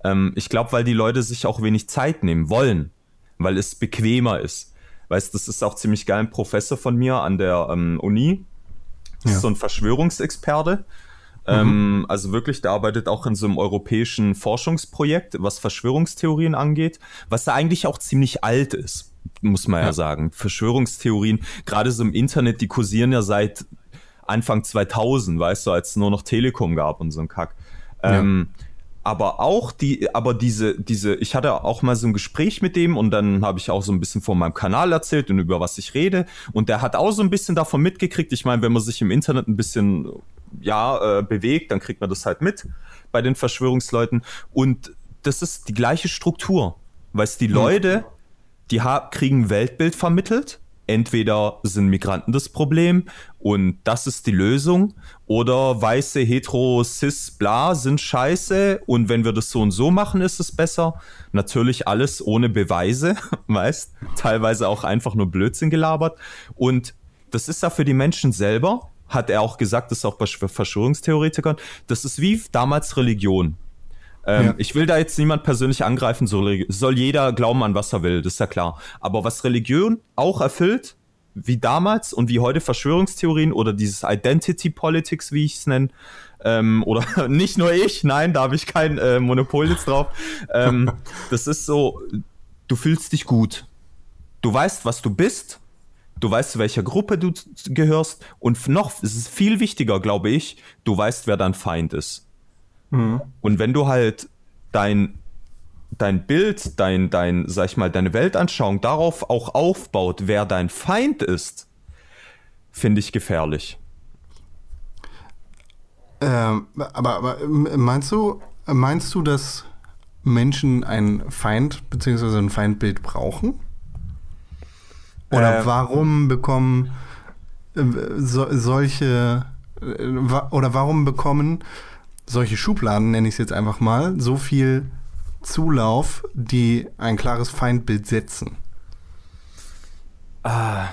Ähm, ich glaube, weil die Leute sich auch wenig Zeit nehmen wollen, weil es bequemer ist. Weißt, das ist auch ziemlich geil. Ein Professor von mir an der ähm, Uni, das ja. ist so ein Verschwörungsexperte. Mhm. Ähm, also wirklich, der arbeitet auch in so einem europäischen Forschungsprojekt, was Verschwörungstheorien angeht, was da eigentlich auch ziemlich alt ist, muss man ja, ja sagen. Verschwörungstheorien, gerade so im Internet, die kursieren ja seit Anfang 2000, weißt du, als es nur noch Telekom gab und so ein Kack. Ja. Ähm, aber auch die, aber diese, diese, ich hatte auch mal so ein Gespräch mit dem und dann habe ich auch so ein bisschen von meinem Kanal erzählt und über was ich rede und der hat auch so ein bisschen davon mitgekriegt. Ich meine, wenn man sich im Internet ein bisschen ja, äh, bewegt, dann kriegt man das halt mit bei den Verschwörungsleuten. Und das ist die gleiche Struktur. Weißt die Leute, die kriegen Weltbild vermittelt. Entweder sind Migranten das Problem und das ist die Lösung, oder weiße, hetero, cis, bla sind scheiße und wenn wir das so und so machen, ist es besser. Natürlich alles ohne Beweise, weißt, teilweise auch einfach nur Blödsinn gelabert. Und das ist ja für die Menschen selber, hat er auch gesagt, das ist auch bei Verschwörungstheoretikern, das ist wie damals Religion. Ähm, ja. Ich will da jetzt niemand persönlich angreifen, soll, soll jeder glauben an was er will, das ist ja klar. Aber was Religion auch erfüllt, wie damals und wie heute Verschwörungstheorien oder dieses Identity Politics, wie ich es nenne, ähm, oder nicht nur ich, nein, da habe ich kein äh, Monopol jetzt drauf. Ähm, das ist so, du fühlst dich gut. Du weißt, was du bist. Du weißt, zu welcher Gruppe du gehörst. Und noch, es ist viel wichtiger, glaube ich, du weißt, wer dein Feind ist. Mhm. Und wenn du halt dein, dein Bild, dein, dein, sag ich mal, deine Weltanschauung darauf auch aufbaut, wer dein Feind ist, finde ich gefährlich. Ähm, aber, aber meinst du, meinst du, dass Menschen ein Feind bzw. ein Feindbild brauchen? Oder äh, warum bekommen äh, so, solche äh, oder warum bekommen solche Schubladen, nenne ich es jetzt einfach mal, so viel Zulauf, die ein klares Feindbild setzen? Ah,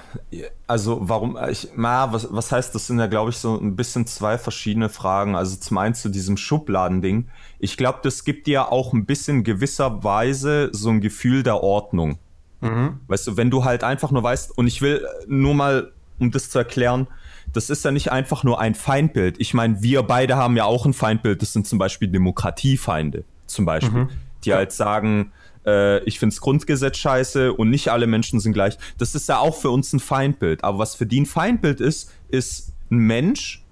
also warum, ich, na, was, was heißt, das sind ja, glaube ich, so ein bisschen zwei verschiedene Fragen. Also zum einen zu diesem Schubladending. Ich glaube, das gibt dir auch ein bisschen gewisserweise so ein Gefühl der Ordnung. Mhm. Weißt du, wenn du halt einfach nur weißt, und ich will nur mal, um das zu erklären, das ist ja nicht einfach nur ein Feindbild. Ich meine, wir beide haben ja auch ein Feindbild. Das sind zum Beispiel Demokratiefeinde, zum Beispiel, mhm. die halt sagen, äh, ich finde das Grundgesetz scheiße und nicht alle Menschen sind gleich. Das ist ja auch für uns ein Feindbild. Aber was für die ein Feindbild ist, ist ein Mensch,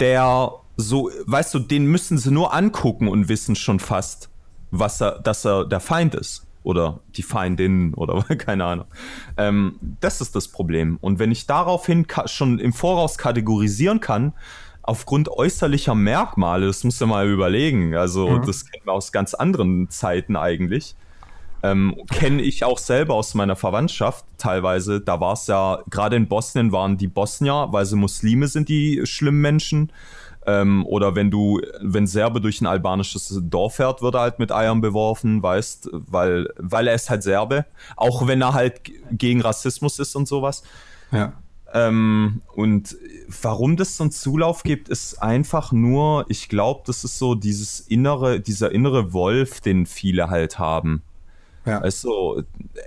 der so, weißt du, den müssen sie nur angucken und wissen schon fast, was er, dass er der Feind ist oder die Feindin oder keine Ahnung. Ähm, das ist das Problem. Und wenn ich daraufhin schon im Voraus kategorisieren kann, aufgrund äußerlicher Merkmale, das musst du mal überlegen. Also, mhm. das kennen wir aus ganz anderen Zeiten eigentlich. Ähm, Kenne ich auch selber aus meiner Verwandtschaft teilweise. Da war es ja, gerade in Bosnien waren die Bosnier, weil sie Muslime sind, die schlimmen Menschen. Ähm, oder wenn du, wenn Serbe durch ein albanisches Dorf fährt, wird er halt mit Eiern beworfen, weißt, weil, weil er ist halt Serbe. Auch wenn er halt gegen Rassismus ist und sowas. Ja. Ähm, und warum das so einen Zulauf gibt, ist einfach nur, ich glaube, das ist so dieses innere, dieser innere Wolf, den viele halt haben. Ja. Also,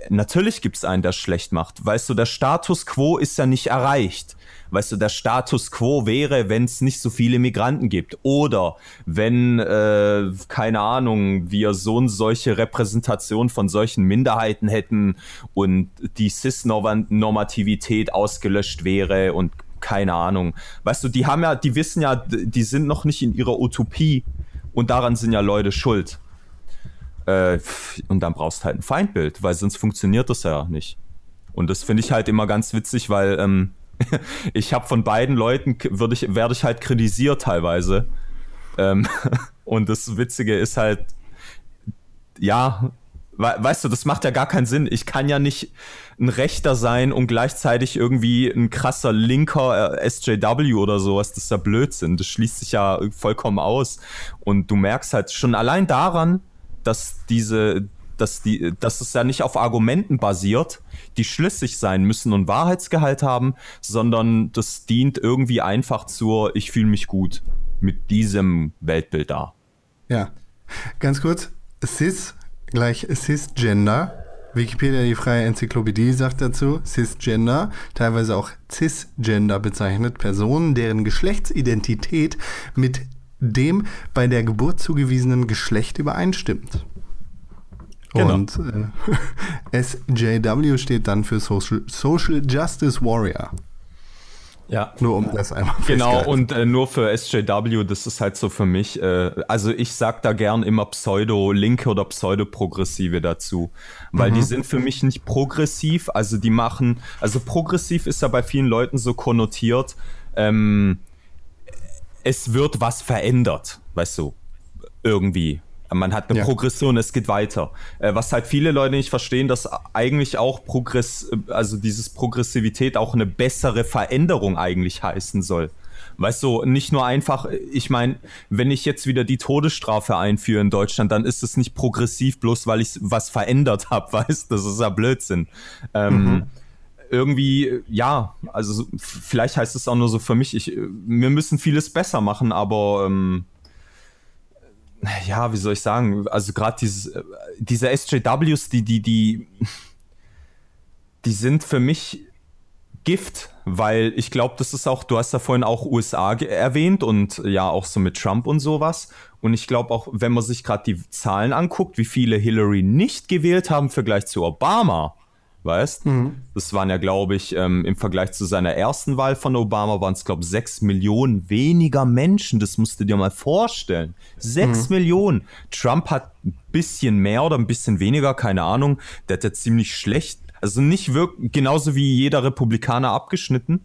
natürlich gibt es einen, der schlecht macht. Weißt du, der Status quo ist ja nicht erreicht weißt du, der Status quo wäre, wenn es nicht so viele Migranten gibt. Oder wenn, äh, keine Ahnung, wir so und solche Repräsentation von solchen Minderheiten hätten und die Cis-Normativität ausgelöscht wäre und keine Ahnung. Weißt du, die haben ja, die wissen ja, die sind noch nicht in ihrer Utopie und daran sind ja Leute schuld. Äh, und dann brauchst halt ein Feindbild, weil sonst funktioniert das ja nicht. Und das finde ich halt immer ganz witzig, weil ähm, ich habe von beiden Leuten, ich, werde ich halt kritisiert teilweise. Ähm, und das Witzige ist halt, ja, we weißt du, das macht ja gar keinen Sinn. Ich kann ja nicht ein Rechter sein und gleichzeitig irgendwie ein krasser linker äh, SJW oder sowas. Das ist ja Blödsinn. Das schließt sich ja vollkommen aus. Und du merkst halt schon allein daran, dass diese, dass die, dass es ja nicht auf Argumenten basiert, die schlüssig sein müssen und Wahrheitsgehalt haben, sondern das dient irgendwie einfach zur, ich fühle mich gut mit diesem Weltbild da. Ja, ganz kurz, Cis gleich Cisgender. Wikipedia, die freie Enzyklopädie, sagt dazu, Cisgender, teilweise auch Cisgender bezeichnet, Personen, deren Geschlechtsidentität mit dem bei der Geburt zugewiesenen Geschlecht übereinstimmt. Genau. Und äh, SJW steht dann für Social, Social Justice Warrior. Ja. Nur um das einmal Genau, und äh, nur für SJW, das ist halt so für mich, äh, also ich sag da gern immer Pseudo-Linke oder Pseudo-Progressive dazu, weil mhm. die sind für mich nicht progressiv, also die machen, also progressiv ist ja bei vielen Leuten so konnotiert, ähm, es wird was verändert, weißt du, irgendwie. Man hat eine Ja. Progression, es geht weiter. Äh, was halt viele Leute nicht verstehen, dass eigentlich auch Progress, also dieses Progressivität auch eine bessere Veränderung eigentlich heißen soll. Weißt du, nicht nur einfach, ich meine, wenn ich jetzt wieder die Todesstrafe einführe in Deutschland, dann ist es nicht progressiv, bloß weil ich was verändert habe, weißt du, das ist ja Blödsinn. Ähm, irgendwie, ja, also vielleicht heißt es auch nur so für mich, ich, wir müssen vieles besser machen, aber ähm, ja, wie soll ich sagen, also gerade diese SJWs, die, die, die, die sind für mich Gift, weil ich glaube, das ist auch, du hast ja vorhin auch USA erwähnt und ja auch so mit Trump und sowas. Und ich glaube auch, wenn man sich gerade die Zahlen anguckt, wie viele Hillary nicht gewählt haben im Vergleich zu Obama, weißt? Das waren ja, glaube ich, ähm, im Vergleich zu seiner ersten Wahl von Obama waren es, glaube ich, sechs Millionen weniger Menschen. Das musst du dir mal vorstellen. Sechs Millionen. Trump hat ein bisschen mehr oder ein bisschen weniger, keine Ahnung. Der hat ja ziemlich schlecht, also nicht wirklich, genauso wie jeder Republikaner abgeschnitten.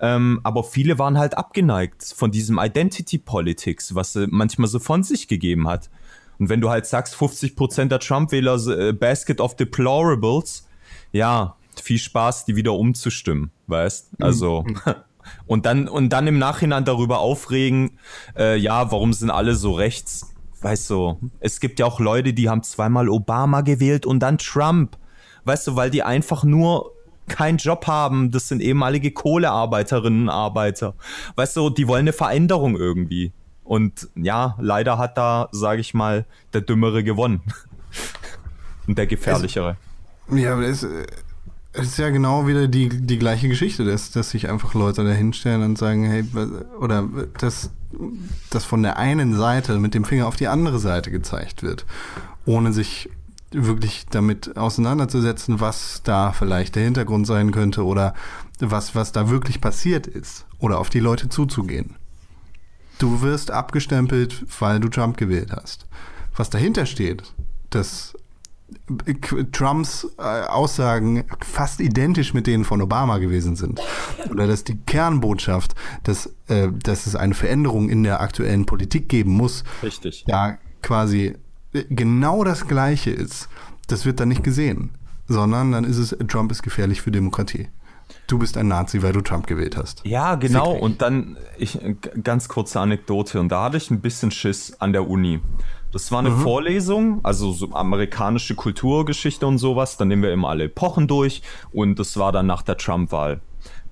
Ähm, aber viele waren halt abgeneigt von diesem Identity Politics, was sie manchmal so von sich gegeben hat. Und wenn du halt sagst, 50% der Trump-Wähler äh, Basket of Deplorables, ja, viel Spaß, die wieder umzustimmen, weißt? Also und dann und dann im Nachhinein darüber aufregen, äh, ja, warum sind alle so rechts? Weißt du, es gibt ja auch Leute, die haben zweimal Obama gewählt und dann Trump. Weißt du, weil die einfach nur keinen Job haben, das sind ehemalige Kohlearbeiterinnen und Arbeiter. Weißt du, die wollen eine Veränderung irgendwie. Und ja, leider hat da, sage ich mal, der Dümmere gewonnen. und der Gefährlichere. Ja, aber es, äh, es ist ja genau wieder die, die gleiche Geschichte, dass, dass sich einfach Leute da hinstellen und sagen, hey, oder dass, dass von der einen Seite mit dem Finger auf die andere Seite gezeigt wird, ohne sich wirklich damit auseinanderzusetzen, was da vielleicht der Hintergrund sein könnte oder was, was da wirklich passiert ist oder auf die Leute zuzugehen. Du wirst abgestempelt, weil du Trump gewählt hast. Was dahinter steht, dass Trumps äh, Aussagen fast identisch mit denen von Obama gewesen sind. Oder dass die Kernbotschaft, dass, äh, dass es eine Veränderung in der aktuellen Politik geben muss, Richtig. ja quasi äh, genau das Gleiche ist. Das wird dann nicht gesehen, sondern dann ist es, Trump ist gefährlich für Demokratie. Du bist ein Nazi, weil du Trump gewählt hast. Ja, genau. Und dann, ich, ganz kurze Anekdote. Und da hatte ich ein bisschen Schiss an der Uni. Das war eine Vorlesung, also so amerikanische Kulturgeschichte und sowas. Dann nehmen wir immer alle Epochen durch. Und das war dann nach der Trump-Wahl.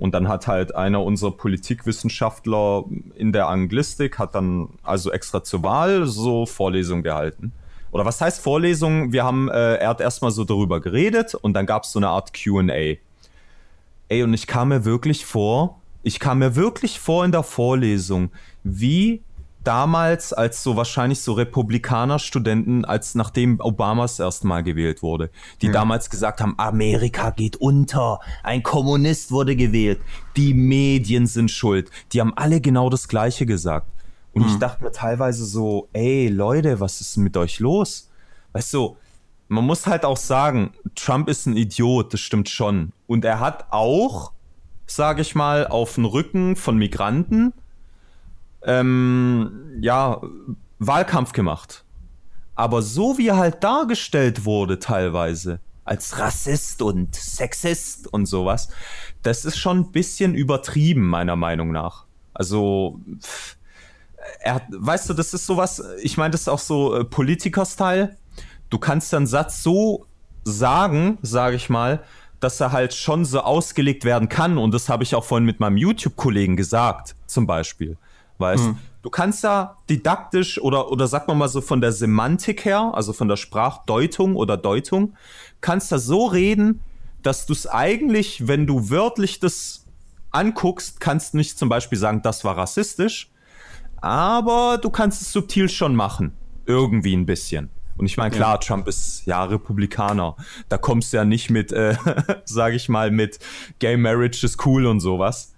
Und dann hat halt einer unserer Politikwissenschaftler in der Anglistik, hat dann also extra zur Wahl so Vorlesungen gehalten. Oder was heißt Vorlesung? Wir haben, äh, er hat erstmal so darüber geredet und dann gab es so eine Art QA. Ey, und ich kam mir wirklich vor, ich kam mir wirklich vor in der Vorlesung, wie damals als so wahrscheinlich so Republikaner-Studenten, als nachdem Obamas erstmal gewählt wurde, die damals gesagt haben, Amerika geht unter, ein Kommunist wurde gewählt, die Medien sind schuld. Die haben alle genau das Gleiche gesagt. Und ich dachte mir teilweise so, ey Leute, was ist mit euch los? Weißt du, man muss halt auch sagen, Trump ist ein Idiot, das stimmt schon. Und er hat auch, sage ich mal, auf den Rücken von Migranten, ähm, ja, Wahlkampf gemacht. Aber so wie er halt dargestellt wurde teilweise, als Rassist und Sexist und sowas, das ist schon ein bisschen übertrieben, meiner Meinung nach. Also, er weißt du, das ist sowas, ich meine, das ist auch so äh, Politiker-Style. Du kannst einen Satz so sagen, sage ich mal, dass er halt schon so ausgelegt werden kann. Und das habe ich auch vorhin mit meinem YouTube-Kollegen gesagt, zum Beispiel. Weißt du, kannst ja didaktisch oder, oder sag mal mal so von der Semantik her, also von der Sprachdeutung oder Deutung, kannst da so reden, dass du es eigentlich, wenn du wörtlich das anguckst, kannst nicht zum Beispiel sagen, das war rassistisch, aber du kannst es subtil schon machen. Irgendwie ein bisschen. Und ich meine, klar, Trump ist ja Republikaner. Da kommst du ja nicht mit, äh, sag ich mal, mit Gay Marriage ist cool und sowas.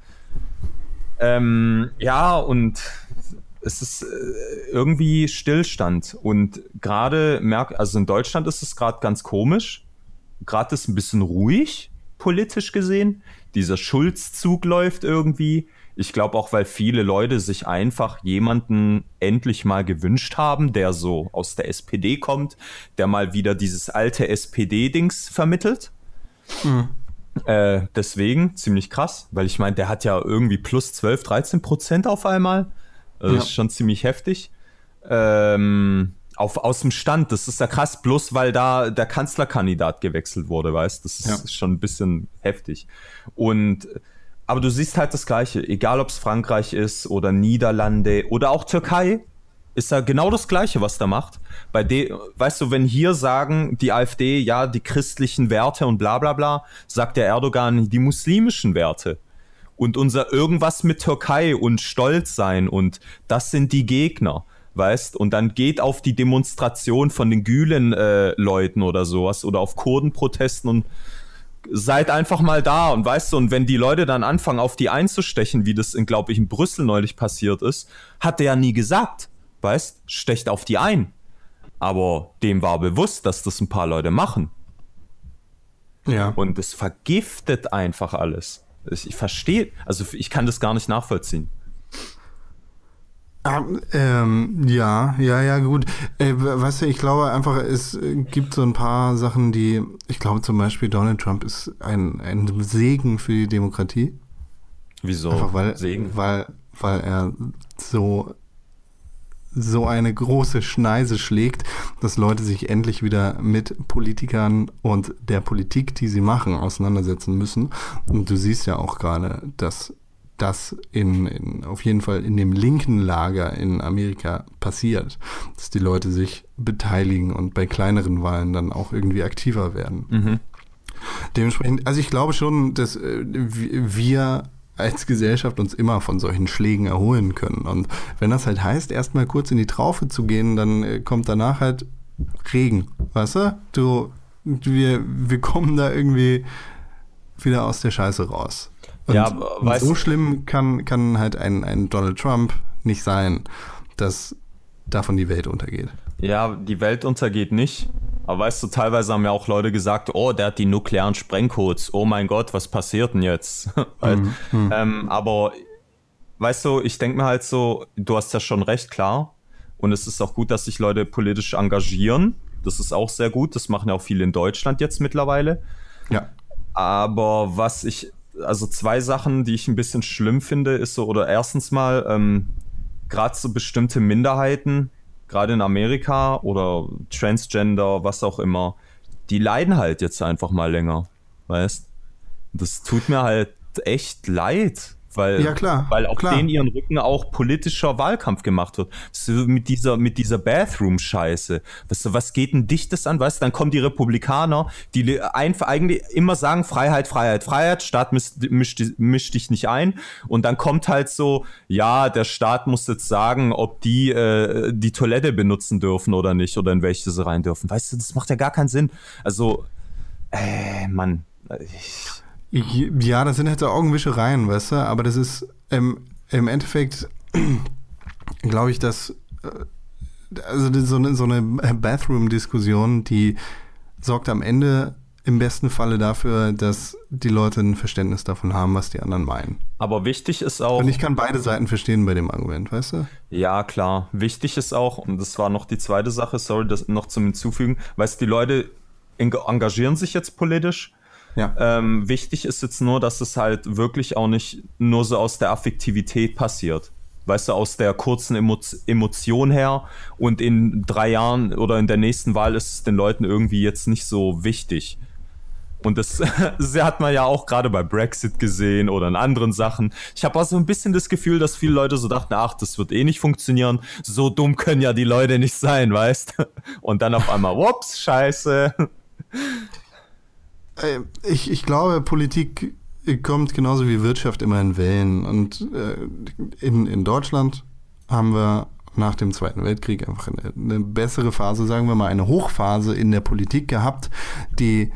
Ähm, ja, und es ist äh, irgendwie Stillstand. Und gerade merk, also in Deutschland ist es gerade ganz komisch. Gerade ist ein bisschen ruhig, politisch gesehen. Dieser Schulzzug läuft irgendwie. Ich glaube auch, weil viele Leute sich einfach jemanden endlich mal gewünscht haben, der so aus der SPD kommt, der mal wieder dieses alte SPD-Dings vermittelt. Mhm. Äh, deswegen ziemlich krass, weil ich meine, der hat ja irgendwie plus 12, 13 Prozent auf einmal. Also ja. ist schon ziemlich heftig. Ähm, auf, aus dem Stand, das ist ja krass, bloß weil da der Kanzlerkandidat gewechselt wurde, weißt Das ist ja. schon ein bisschen heftig. Und aber du siehst halt das Gleiche, egal ob es Frankreich ist oder Niederlande oder auch Türkei, ist ja genau das Gleiche, was da macht. Bei de, weißt du, wenn hier sagen die AfD, ja, die christlichen Werte und bla bla bla, sagt der Erdogan die muslimischen Werte. Und unser irgendwas mit Türkei und Stolz sein und das sind die Gegner, weißt? Und dann geht auf die Demonstration von den Gülen-Leuten äh, oder sowas oder auf Kurdenprotesten und seid einfach mal da und weißt du, und wenn die Leute dann anfangen, auf die einzustechen, wie das in, glaube ich, in Brüssel neulich passiert ist, hat der ja nie gesagt, weißt, stecht auf die ein. Aber dem war bewusst, dass das ein paar Leute machen. Ja. Und es vergiftet einfach alles. Ich verstehe, also ich kann das gar nicht nachvollziehen. Ah, ähm, ja, ja, ja, gut. Äh, weißt du, ich glaube einfach, es gibt so ein paar Sachen, die, ich glaube zum Beispiel Donald Trump ist ein, ein Segen für die Demokratie. Wieso? Einfach weil, Segen? Weil, weil er so, so eine große Schneise schlägt, dass Leute sich endlich wieder mit Politikern und der Politik, die sie machen, auseinandersetzen müssen. Und du siehst ja auch gerade, dass das in, in, auf jeden Fall in dem linken Lager in Amerika passiert, dass die Leute sich beteiligen und bei kleineren Wahlen dann auch irgendwie aktiver werden. Mhm. Dementsprechend, also ich glaube schon, dass äh, wir als Gesellschaft uns immer von solchen Schlägen erholen können. Und wenn das halt heißt, erstmal kurz in die Traufe zu gehen, dann äh, kommt danach halt Regen, weißt du? Du, wir, wir kommen da irgendwie wieder aus der Scheiße raus. Und ja, weißt so schlimm kann, kann halt ein, ein Donald Trump nicht sein, dass davon die Welt untergeht. Ja, die Welt untergeht nicht. Aber weißt du, teilweise haben ja auch Leute gesagt, oh, der hat die nuklearen Sprengcodes. Oh mein Gott, was passiert denn jetzt? mhm. ähm, aber weißt du, ich denke mir halt so, du hast ja schon recht, klar. Und es ist auch gut, dass sich Leute politisch engagieren. Das ist auch sehr gut. Das machen ja auch viele in Deutschland jetzt mittlerweile. Ja. Aber was ich also zwei Sachen, die ich ein bisschen schlimm finde, ist so, oder erstens mal, ähm, gerade so bestimmte Minderheiten, gerade in Amerika oder Transgender, was auch immer, die leiden halt jetzt einfach mal länger, weißt? Das tut mir halt echt leid weil, ja, klar, weil auf klar. denen ihren Rücken auch politischer Wahlkampf gemacht wird. So mit dieser, mit dieser Bathroom-Scheiße. Weißt du, was geht denn dich das an? Weißt du, dann kommen die Republikaner, die einfach eigentlich immer sagen, Freiheit, Freiheit, Freiheit, Staat mischt, mischt, mischt dich nicht ein. Und dann kommt halt so, ja, der Staat muss jetzt sagen, ob die äh, die Toilette benutzen dürfen oder nicht oder in welche sie rein dürfen. Weißt du, das macht ja gar keinen Sinn. Also, äh, Mann. Ich, ja, das sind halt so Augenwischereien, weißt du, aber das ist ähm, im Endeffekt, glaube ich, dass äh, also so eine, so eine Bathroom-Diskussion, die sorgt am Ende im besten Falle dafür, dass die Leute ein Verständnis davon haben, was die anderen meinen. Aber wichtig ist auch. Und ich kann beide Seiten verstehen bei dem Argument, weißt du? Ja, klar. Wichtig ist auch, und das war noch die zweite Sache, sorry, das noch zum Hinzufügen, weißt du, die Leute engagieren sich jetzt politisch, ja. Ähm, wichtig ist jetzt nur, dass es halt wirklich auch nicht nur so aus der Affektivität passiert. Weißt du, aus der kurzen Emo Emotion her und in drei Jahren oder in der nächsten Wahl ist es den Leuten irgendwie jetzt nicht so wichtig. Und das, das hat man ja auch gerade bei Brexit gesehen oder in anderen Sachen. Ich habe auch so ein bisschen das Gefühl, dass viele Leute so dachten, ach, das wird eh nicht funktionieren. So dumm können ja die Leute nicht sein, weißt? Und dann auf einmal, whoops, scheiße. Ich, ich glaube, Politik kommt genauso wie Wirtschaft immer in Wellen. Und äh, in, in Deutschland haben wir nach dem Zweiten Weltkrieg einfach eine, eine, bessere Phase, sagen wir mal eine Hochphase in der Politik gehabt, die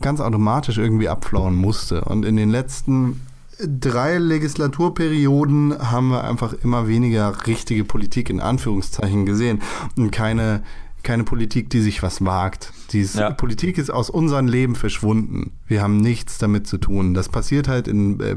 ganz automatisch irgendwie abflauen musste. Und in den letzten drei Legislaturperioden haben wir einfach immer weniger richtige Politik in Anführungszeichen gesehen und keine keine Politik, die sich was wagt. Dies, Ja. Politik ist aus unserem Leben verschwunden. Wir haben nichts damit zu tun. Das passiert halt in, äh,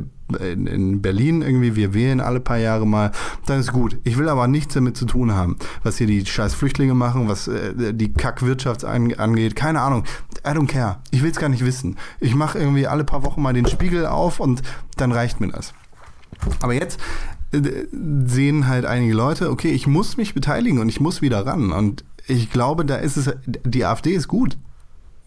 in, in Berlin irgendwie. Wir wählen alle paar Jahre mal. Dann ist gut. Ich will aber nichts damit zu tun haben, was hier die scheiß Flüchtlinge machen, was äh, die Kackwirtschaft an, angeht. Keine Ahnung. I don't care. Ich will es gar nicht wissen. Ich mache irgendwie alle paar Wochen mal den Spiegel auf und dann reicht mir das. Aber jetzt äh, sehen halt einige Leute, okay, ich muss mich beteiligen und ich muss wieder ran. Und ich glaube, da ist es, die AfD ist gut.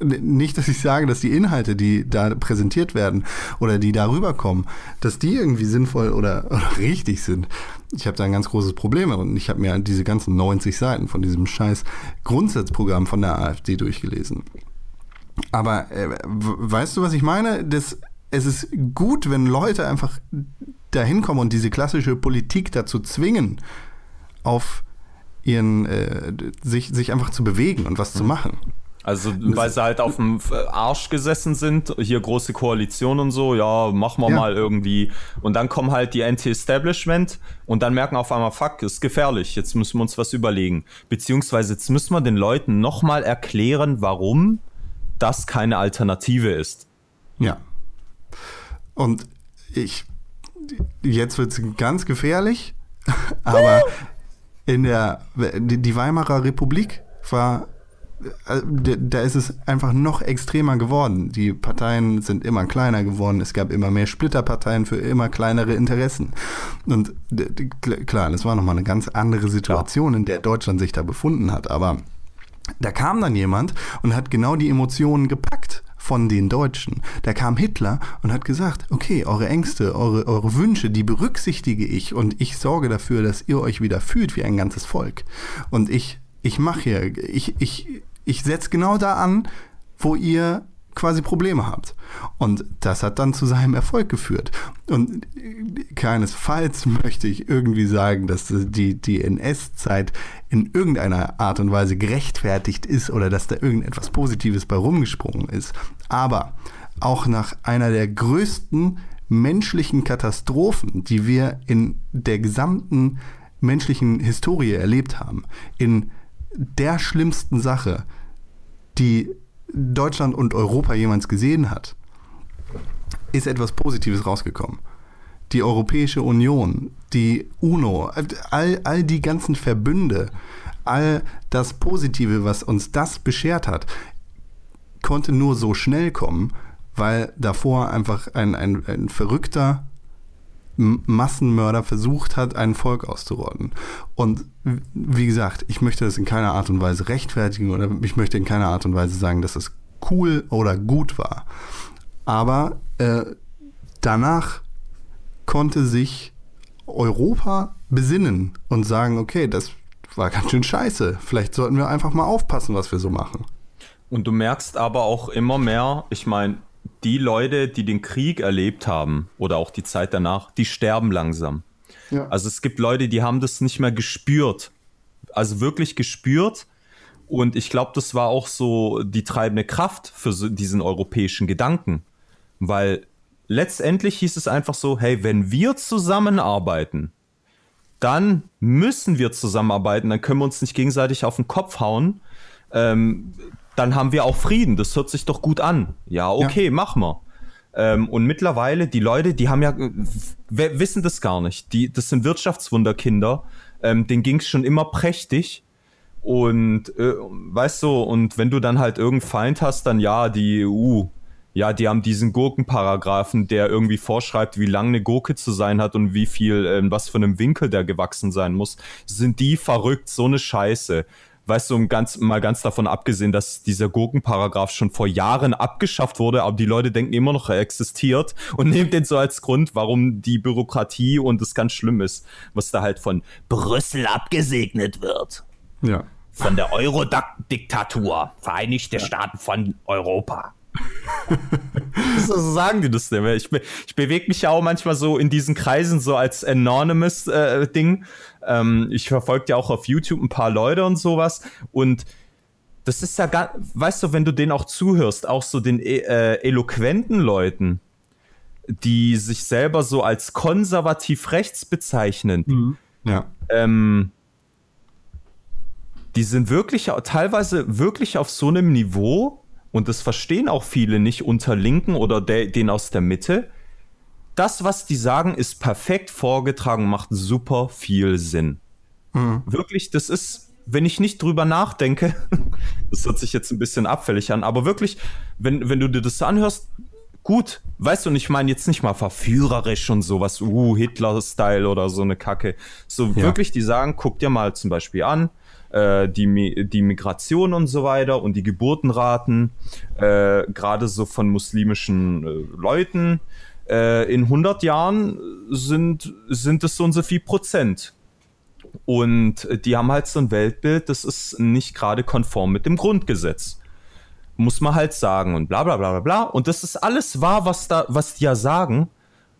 Nicht, dass ich sage, dass die Inhalte, die da präsentiert werden oder die darüber kommen, dass die irgendwie sinnvoll oder, oder richtig sind. Ich habe da ein ganz großes Problem und ich habe mir diese ganzen 90 Seiten von diesem scheiß Grundsatzprogramm von der AfD durchgelesen. Aber äh, weißt du, was ich meine? Das, es ist gut, wenn Leute einfach dahin kommen und diese klassische Politik dazu zwingen, auf ihren äh, sich, sich einfach zu bewegen und was zu machen. Also, weil sie halt auf dem Arsch gesessen sind, hier große Koalition und so, ja, machen wir Ja. mal irgendwie. Und dann kommen halt die Anti-Establishment und dann merken auf einmal, fuck, ist gefährlich, jetzt müssen wir uns was überlegen. Beziehungsweise jetzt müssen wir den Leuten nochmal erklären, warum das keine Alternative ist. Ja. Und ich, jetzt wird es ganz gefährlich, aber in der, die Weimarer Republik war, äh, da ist es einfach noch extremer geworden. Die Parteien sind immer kleiner geworden. Es gab immer mehr Splitterparteien für immer kleinere Interessen. Und klar, das war nochmal eine ganz andere Situation, in der Deutschland sich da befunden hat. Aber da kam dann jemand und hat genau die Emotionen gepackt von den Deutschen. Da kam Hitler und hat gesagt, okay, eure Ängste, eure, eure Wünsche, die berücksichtige ich und ich sorge dafür, dass ihr euch wieder fühlt wie ein ganzes Volk. Und ich, ich mache hier, ich, ich, ich setze genau da an, wo ihr quasi Probleme habt. Und das hat dann zu seinem Erfolg geführt. Und keinesfalls möchte ich irgendwie sagen, dass die, die NS-Zeit in irgendeiner Art und Weise gerechtfertigt ist oder dass da irgendetwas Positives bei rumgesprungen ist. Aber auch nach einer der größten menschlichen Katastrophen, die wir in der gesamten menschlichen Historie erlebt haben, in der schlimmsten Sache, die Deutschland und Europa jemals gesehen hat, ist etwas Positives rausgekommen. Die Europäische Union, die UNO, all, all die ganzen Verbünde, all das Positive, was uns das beschert hat, konnte nur so schnell kommen, weil davor einfach ein, ein, ein verrückter Massenmörder versucht hat, ein Volk auszurotten. Und wie gesagt, ich möchte das in keiner Art und Weise rechtfertigen oder ich möchte in keiner Art und Weise sagen, dass es cool oder gut war. Aber äh, danach konnte sich Europa besinnen und sagen, okay, das war ganz schön scheiße. Vielleicht sollten wir einfach mal aufpassen, was wir so machen. Und du merkst aber auch immer mehr, ich meine, die Leute, die den Krieg erlebt haben oder auch die Zeit danach, die sterben langsam. Ja. Also es gibt Leute, die haben das nicht mehr gespürt. Also wirklich gespürt. Und ich glaube, das war auch so die treibende Kraft für so diesen europäischen Gedanken. Weil letztendlich hieß es einfach so, hey, wenn wir zusammenarbeiten, dann müssen wir zusammenarbeiten, dann können wir uns nicht gegenseitig auf den Kopf hauen. Ähm, dann haben wir auch Frieden. Das hört sich doch gut an. Ja, okay, mach mal. Ähm, und mittlerweile, die Leute, die haben ja, äh, wissen das gar nicht. Die, das sind Wirtschaftswunderkinder. Ähm, denen ging es schon immer prächtig. Und äh, weißt du, und wenn du dann halt irgendeinen Feind hast, dann ja, die EU, ja, die haben diesen Gurkenparagraphen, der irgendwie vorschreibt, wie lang eine Gurke zu sein hat und wie viel, ähm, was für einem Winkel der gewachsen sein muss. Sind die verrückt, so eine Scheiße. Weißt du, um ganz, mal ganz davon abgesehen, dass dieser Gurkenparagraph schon vor Jahren abgeschafft wurde, aber die Leute denken immer noch, er existiert und nehmen den so als Grund, warum die Bürokratie und das ganz schlimm ist, was da halt von Brüssel abgesegnet wird. Ja. Von der Euro-Diktatur, Vereinigte Staaten von Europa. so sagen die das denn? Ich, be ich bewege mich ja auch manchmal so in diesen Kreisen so als Anonymous-Ding. Ähm, ich verfolge ja auch auf YouTube ein paar Leute und sowas. Und das ist ja gar, weißt du, wenn du denen auch zuhörst, auch so den äh, eloquenten Leuten, die sich selber so als konservativ rechts bezeichnen, Ja. ähm, die sind wirklich teilweise wirklich auf so einem Niveau, und das verstehen auch viele nicht unter Linken oder der, den aus der Mitte. Das, was die sagen, ist perfekt vorgetragen, macht super viel Sinn. Mhm. Wirklich, das ist, wenn ich nicht drüber nachdenke, das hört sich jetzt ein bisschen abfällig an, aber wirklich, wenn, wenn du dir das anhörst, gut, weißt du, und ich meine jetzt nicht mal verführerisch und sowas, uh, Hitler-Style oder so eine Kacke. So ja. wirklich, die sagen, guck dir mal zum Beispiel an, äh, die, die Migration und so weiter und die Geburtenraten, äh, gerade so von muslimischen äh, Leuten. Äh, in 100 Jahren sind, sind es so und so viel Prozent. Und die haben halt so ein Weltbild, das ist nicht gerade konform mit dem Grundgesetz. Muss man halt sagen und bla bla bla bla bla. Und das ist alles wahr, was da, was die ja sagen.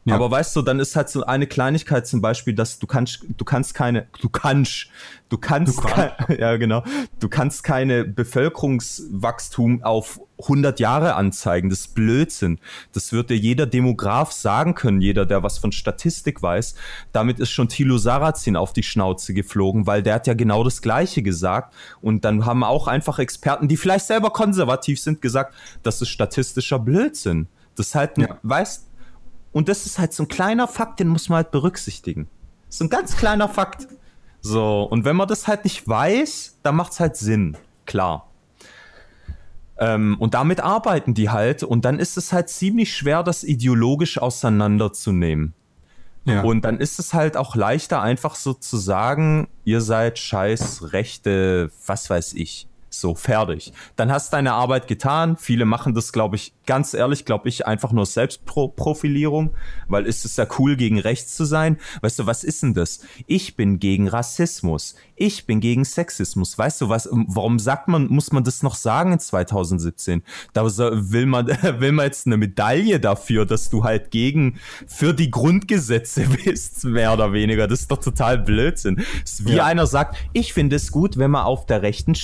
Ja. Aber weißt du, dann ist halt so eine Kleinigkeit zum Beispiel, dass du kannst, du kannst keine, du kannst, du kannst, du kannst. Kein, ja genau, du kannst keine Bevölkerungswachstum auf 100 Jahre anzeigen. Das ist Blödsinn. Das wird dir jeder Demograf sagen können, jeder, der was von Statistik weiß. Damit ist schon Thilo Sarrazin auf die Schnauze geflogen, weil der hat ja genau das Gleiche gesagt. Und dann haben auch einfach Experten, die vielleicht selber konservativ sind, gesagt, das ist statistischer Blödsinn. Das ist halt, ja. weißt, und das ist halt so ein kleiner Fakt, den muss man halt berücksichtigen. So ein ganz kleiner Fakt. So, und wenn man das halt nicht weiß, dann macht es halt Sinn. Klar. Ähm, und damit arbeiten die halt. Und dann ist es halt ziemlich schwer, das ideologisch auseinanderzunehmen. Ja. Und dann ist es halt auch leichter, einfach so zu sagen, ihr seid scheiß Rechte, was weiß ich. So, fertig. Dann hast du deine Arbeit getan. Viele machen das, glaube ich, ganz ehrlich, glaube ich, einfach nur Selbstprofilierung, weil ist es ja cool, gegen rechts zu sein. Weißt du, was ist denn das? Ich bin gegen Rassismus. Ich bin gegen Sexismus. Weißt du, was, warum sagt man, muss man das noch sagen in 2017? Da will man, will man jetzt eine Medaille dafür, dass du halt gegen, für die Grundgesetze bist, mehr oder weniger. Das ist doch total Blödsinn. wie ja. einer sagt, ich finde es gut, wenn man auf der rechten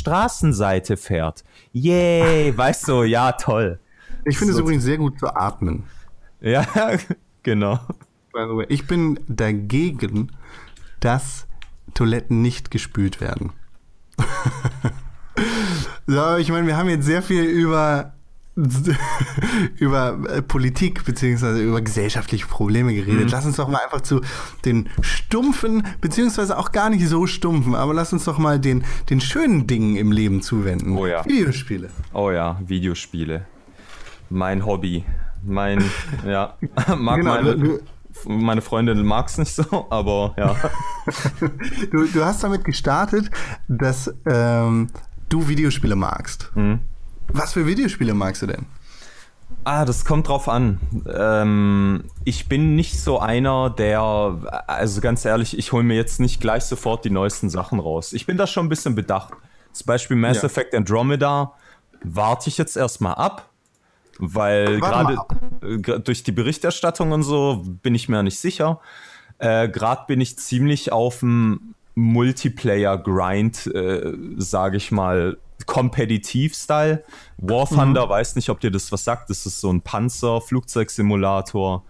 Straßenseite fährt. Yay, weißt du, ja, toll. Ich finde so es übrigens sehr gut zu atmen. Ja, genau. Ich bin dagegen, dass Toiletten nicht gespült werden. so, ich meine, wir haben jetzt sehr viel über über äh, Politik beziehungsweise über gesellschaftliche Probleme geredet. Mhm. Lass uns doch mal einfach zu den stumpfen, beziehungsweise auch gar nicht so stumpfen, aber lass uns doch mal den, den schönen Dingen im Leben zuwenden. Oh ja. Videospiele. Oh ja, Videospiele. Mein Hobby. Mein, ja, mag genau, meine, meine Freundin mag es nicht so, aber ja. du, du hast damit gestartet, dass ähm, du Videospiele magst. Mhm. Was für Videospiele magst du denn? Ah, das kommt drauf an. Ähm, ich bin nicht so einer, der, also ganz ehrlich, ich hole mir jetzt nicht gleich sofort die neuesten Sachen raus. Ich bin da schon ein bisschen bedacht. Zum Beispiel Mass ja. Effect Andromeda warte ich jetzt erstmal ab, weil gerade äh, durch die Berichterstattung und so bin ich mir nicht sicher. Äh, gerade bin ich ziemlich auf dem Multiplayer-Grind, äh, sage ich mal, Kompetitiv-Style. War Thunder, mhm. weiß nicht, ob dir das was sagt. Das ist so ein Panzer-Flugzeugsimulator,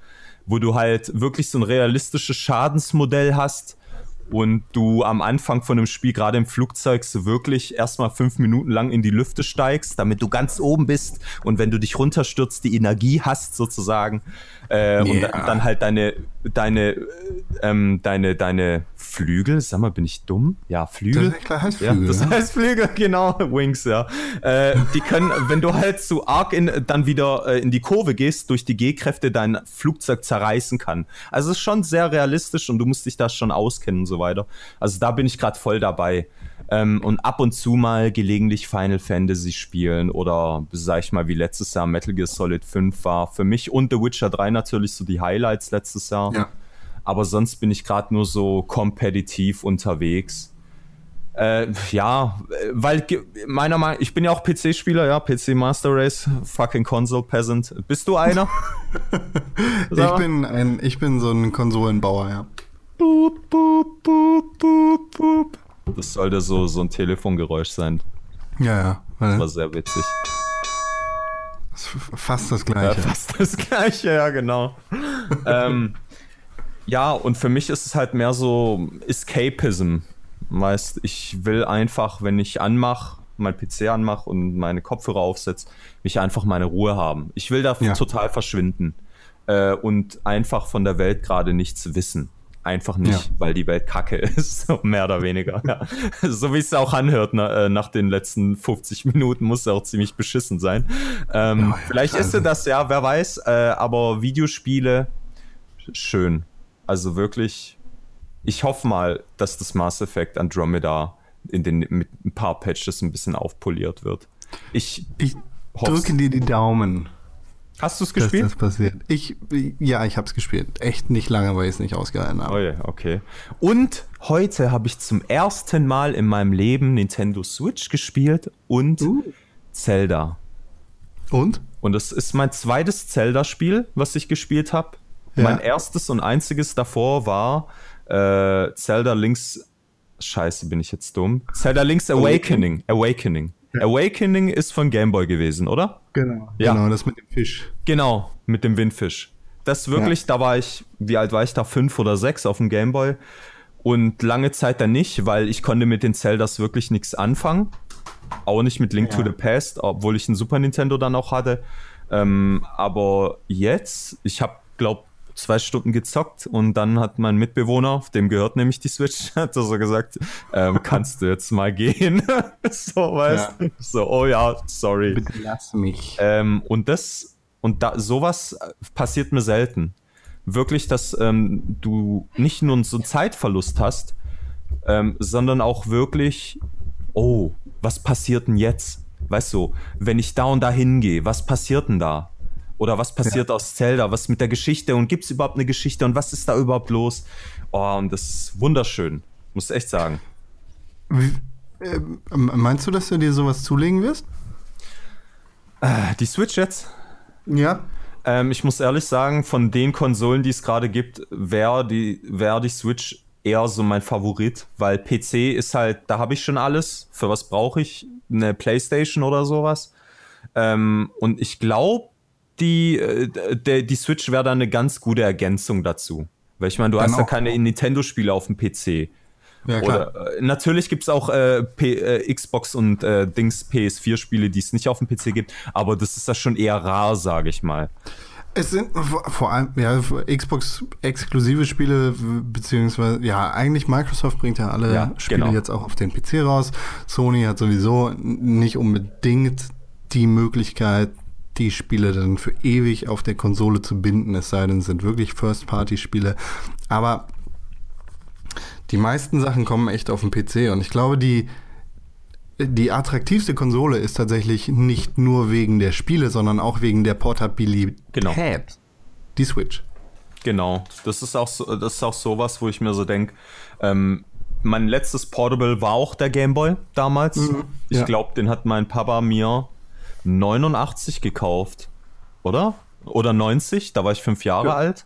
wo du halt wirklich so ein realistisches Schadensmodell hast und du am Anfang von dem Spiel, gerade im Flugzeug, so wirklich erstmal fünf Minuten lang in die Lüfte steigst, damit du ganz oben bist und wenn du dich runterstürzt, die Energie hast sozusagen äh, yeah. und dann halt deine, deine, ähm, deine, deine Flügel, sag mal, bin ich dumm? Ja, Flügel. Das, klar heißt Flügel, ja, das heißt Flügel, genau, Wings, ja. Äh, die können, wenn du halt zu arg in, dann wieder äh, in die Kurve gehst, durch die G-Kräfte dein Flugzeug zerreißen kann. Also es ist schon sehr realistisch und du musst dich da schon auskennen und so weiter. Also da bin ich gerade voll dabei. Ähm, und ab und zu mal gelegentlich Final Fantasy spielen oder, sag ich mal, wie letztes Jahr Metal Gear Solid 5 war. Für mich und The Witcher 3 natürlich so die Highlights letztes Jahr. Ja. Aber sonst bin ich gerade nur so kompetitiv unterwegs. Äh, ja, weil meiner Meinung ich bin ja auch PC-Spieler, ja, PC Master Race, fucking Console Peasant. Bist du einer? ich bin ein, ich bin so ein Konsolenbauer, ja. Boop, boop, boop, boop, boop. Das sollte so, so ein Telefongeräusch sein. Ja, ja. Das war sehr witzig. Fast das gleiche. Ja, fast das gleiche, ja, genau. ähm, ja, und für mich ist es halt mehr so Escapism. Weißt, ich will einfach, wenn ich anmache, mein PC anmache und meine Kopfhörer aufsetze, mich einfach meine Ruhe haben. Ich will da Ja. total verschwinden äh, und einfach von der Welt gerade nichts wissen. Einfach nicht, Ja. weil die Welt kacke ist, so mehr oder weniger. Ja. So wie es auch anhört, na, äh, nach den letzten 50 Minuten muss es auch ziemlich beschissen sein. Ähm, Ja, ja, vielleicht ist sie das, ja, wer weiß, äh, aber Videospiele, schön. Also wirklich, ich hoffe mal, dass das Mass Effect Andromeda in den, mit ein paar Patches ein bisschen aufpoliert wird. Ich Ich drücke dir die Daumen, Hast du es dass gespielt? das passiert. Ich, ja, ich habe es gespielt. Echt nicht lange, weil ich es nicht ausgehalten habe. Oh ja, okay. Und heute habe ich zum ersten Mal in meinem Leben Nintendo Switch gespielt und Uh. Zelda. Und? Und das ist mein zweites Zelda-Spiel, was ich gespielt habe. Ja. Mein erstes und einziges davor war äh, Zelda Links. Scheiße, bin ich jetzt dumm. Zelda Links Awakening. Awakening. Awakening ist von Game Boy gewesen, oder? Genau. Ja. Genau, das mit dem Fisch. Genau, mit dem Windfisch. Das wirklich, da war ich, wie alt war ich da? Fünf oder sechs auf dem Gameboy. Und lange Zeit dann nicht, weil ich konnte mit den Zeldas wirklich nichts anfangen. Auch nicht mit Link to Ja. the Past, obwohl ich ein Super Nintendo dann auch hatte. Ähm, aber jetzt, ich habe, glaub, zwei Stunden gezockt und dann hat mein Mitbewohner, dem gehört nämlich die Switch, hat er so gesagt, ähm, kannst du jetzt mal gehen? so, weißt Ja. du? So, oh ja, sorry. Bitte lass mich. Ähm, und das, und da, sowas äh, passiert mir selten. Wirklich, dass ähm, du nicht nur so einen Zeitverlust hast, ähm, sondern auch wirklich, oh, was passiert denn jetzt? Weißt du, wenn ich da und da hingehe, was passiert denn da? Oder was passiert aus Zelda? Was mit der Geschichte? Und gibt es überhaupt eine Geschichte? Und was ist da überhaupt los? Oh, und das ist wunderschön. Muss echt sagen. Wie, ähm, meinst du, dass du dir sowas zulegen wirst? Äh, Die Switch jetzt? Ja. Ähm, ich muss ehrlich sagen, von den Konsolen, die es gerade gibt, wäre die, wär die Switch eher so mein Favorit, weil PC ist halt, da habe ich schon alles. Für was brauche ich? Eine Playstation oder sowas. Ähm, und ich glaube, die, äh, der, die Switch wäre da eine ganz gute Ergänzung dazu. Weil ich meine, du Dann hast ja keine Nintendo-Spiele auf dem PC. Ja, klar. Oder, äh, natürlich gibt es auch äh, äh, Xbox und äh, Dings PS4-Spiele, die es nicht auf dem PC gibt, aber das ist das schon eher rar, sage ich mal. Es sind vor allem ja, Xbox-exklusive Spiele, beziehungsweise, ja, eigentlich Microsoft bringt ja alle Ja, Spiele genau. jetzt auch auf den PC raus. Sony hat sowieso nicht unbedingt die Möglichkeit, die Spiele dann für ewig auf der Konsole zu binden, es sei denn, es sind wirklich First-Party-Spiele. Aber die meisten Sachen kommen echt auf den PC und ich glaube, die, die attraktivste Konsole ist tatsächlich nicht nur wegen der Spiele, sondern auch wegen der Portabilität. Genau. Die Switch. Genau, das ist auch so, das ist auch sowas, wo ich mir so denke, ähm, mein letztes Portable war auch der Game Boy damals. ich ja. glaube, den hat mein Papa mir 89 gekauft, oder? Oder 90, da war ich fünf Jahre Ja. alt.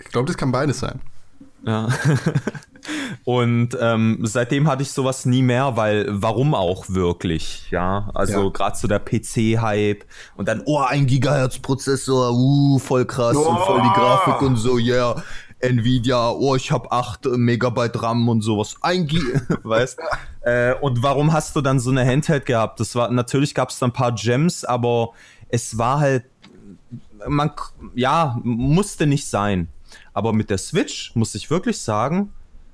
Ich glaube, das kann beides sein. Ja. Und ähm, seitdem hatte ich sowas nie mehr, weil warum auch wirklich, ja? Also Ja. gerade so der PC-Hype und dann, oh, ein Gigahertz-Prozessor, uh, voll krass und voll die Oh. Grafik und so, yeah. Nvidia, oh, ich habe 8 Megabyte RAM und sowas. Ein Gi weißt äh, Und warum hast du dann so eine Handheld gehabt? Das war, natürlich gab es da ein paar Gems, aber es war halt man, ja, musste nicht sein. Aber mit der Switch muss ich wirklich sagen,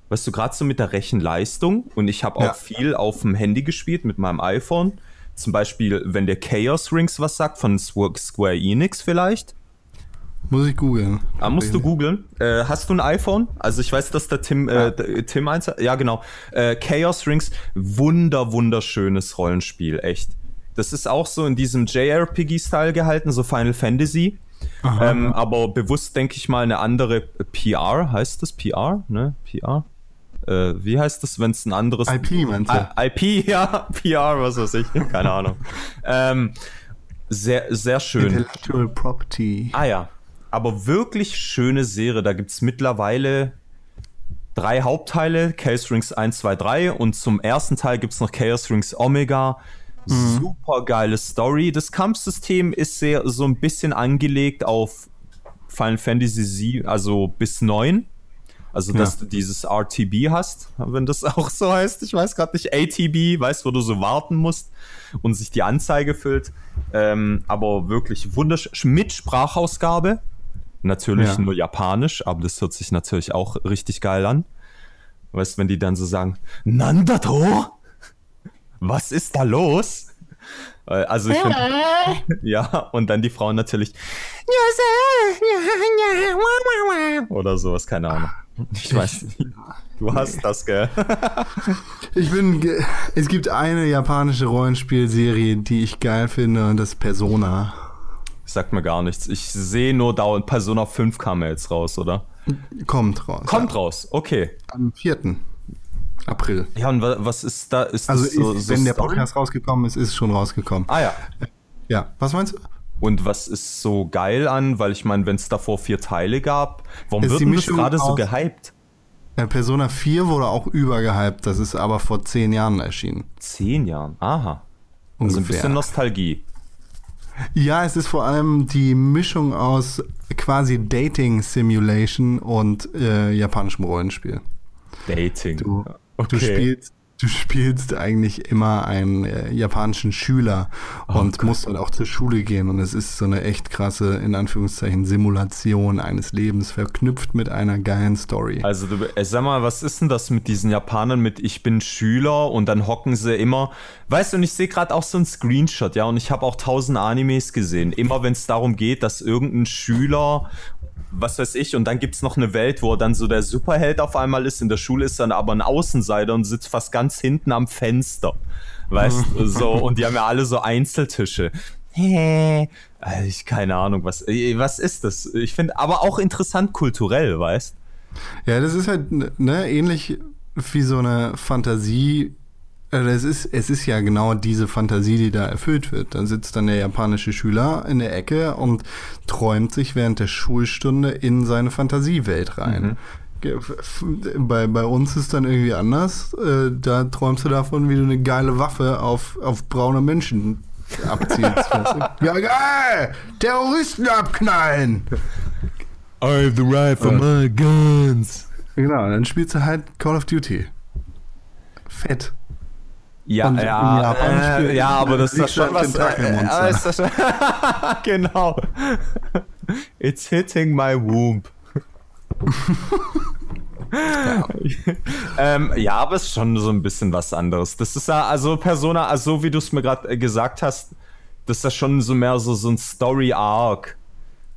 weißt du, gerade so mit der Rechenleistung, und ich habe auch Ja. viel auf dem Handy gespielt mit meinem iPhone. Zum Beispiel, wenn der Chaos Rings was sagt, von Square Enix vielleicht. Muss ich googeln. Da musst du googeln. Äh, hast du ein iPhone? Also ich weiß, dass der Tim, äh, der Tim eins hat. Ja, genau. Äh, Chaos Rings, wunder, wunderschönes Rollenspiel, echt. Das ist auch so in diesem JRPG-Style gehalten, so Final Fantasy. Ähm, aber bewusst denke ich mal eine andere PR, heißt das PR? Ne? PR? Äh, wie heißt das, wenn es ein anderes IP meinst du? IP, ja, PR, was weiß ich, keine Ahnung. ähm, sehr, sehr schön. Intellectual Property. Ah ja, aber wirklich schöne Serie. Da gibt es mittlerweile drei Hauptteile, Chaos Rings 1, 2, 3 und zum ersten Teil gibt es noch Chaos Rings Omega. Super geile Story. Das Kampfsystem ist sehr so ein bisschen angelegt auf Final Fantasy 7, also bis 9. Also, dass du dieses RTB hast, wenn das auch so heißt. Ich weiß gerade nicht. ATB, weißt, wo du so warten musst und sich die Anzeige füllt. Ähm, aber wirklich wunderschön. Mit Sprachausgabe. Natürlich Ja. nur japanisch, aber das hört sich natürlich auch richtig geil an. Weißt, wenn die dann so sagen, Nandato? Was ist da los? Äh, Also ich find, ja, und dann die Frauen natürlich oder sowas, keine Ahnung. Ich weiß nicht. Du hast das, gell? Ich bin. ge- Es gibt eine japanische Rollenspielserie, die ich geil finde, und das ist Persona. Sagt mir gar nichts. Ich sehe nur dauernd Persona 5 kam ja jetzt raus, oder? Kommt raus. Kommt raus, okay. Am 4. April. Ja, und wa- was ist da? Ist Also, das so, ist, so wenn der Story? Podcast rausgekommen ist, ist es schon rausgekommen. Ah ja. Ja, was meinst du? Und was ist so geil an? Weil ich meine, wenn es davor vier Teile gab, warum Ist wird das gerade so gehypt? Äh, Persona 4 wurde auch übergehypt, das ist aber vor zehn Jahren erschienen. Zehn Jahren. Aha. Also ein Ungefähr. bisschen Nostalgie. Ja, es ist vor allem die Mischung aus quasi Dating Simulation und äh, japanischem Rollenspiel. Dating. Du, okay. du spielst du spielst eigentlich immer einen äh, japanischen Schüler Oh und musst dann auch zur Schule gehen und es ist so eine echt krasse in Anführungszeichen Simulation eines Lebens verknüpft mit einer geilen Story. Also du, äh, sag mal, was ist denn das mit diesen Japanern mit ich bin Schüler und dann hocken sie immer, weißt du, und ich sehe gerade auch so einen Screenshot, ja, und ich habe auch tausend Animes gesehen. Immer wenn es darum geht, dass irgendein Schüler, was weiß ich, und dann gibt's noch eine Welt, wo er dann so der Superheld auf einmal ist, in der Schule ist dann aber ein Außenseiter und sitzt fast ganz hinten am Fenster. Weißt du, so, und die haben ja alle so Einzeltische. Also ich keine Ahnung, was, äh, was ist das? Ich finde, aber auch interessant kulturell, weißt Ja, das ist halt ne, ähnlich wie so eine Fantasie. Also es ist, es ist ja genau diese Fantasie, die da erfüllt wird. Dann sitzt dann der japanische Schüler in der Ecke und träumt sich während der Schulstunde in seine Fantasiewelt rein. F- Bei, bei uns ist dann irgendwie anders. Äh, Da träumst du davon, wie du eine geile Waffe auf, auf braune Menschen abziehst. ja, geil! Terroristen abknallen! I've the right for my guns. Genau, dann spielst du halt Call of Duty. Fett. Ja, Und ja, äh, ja, aber das ist schon was. Äh, aber ist das schon, genau. It's hitting my womb. ähm, ja, aber es ist schon so ein bisschen was anderes. Das ist ja, also Persona, also so wie du es mir gerade gesagt hast, das ist ja schon so mehr so, so ein Story-Arc.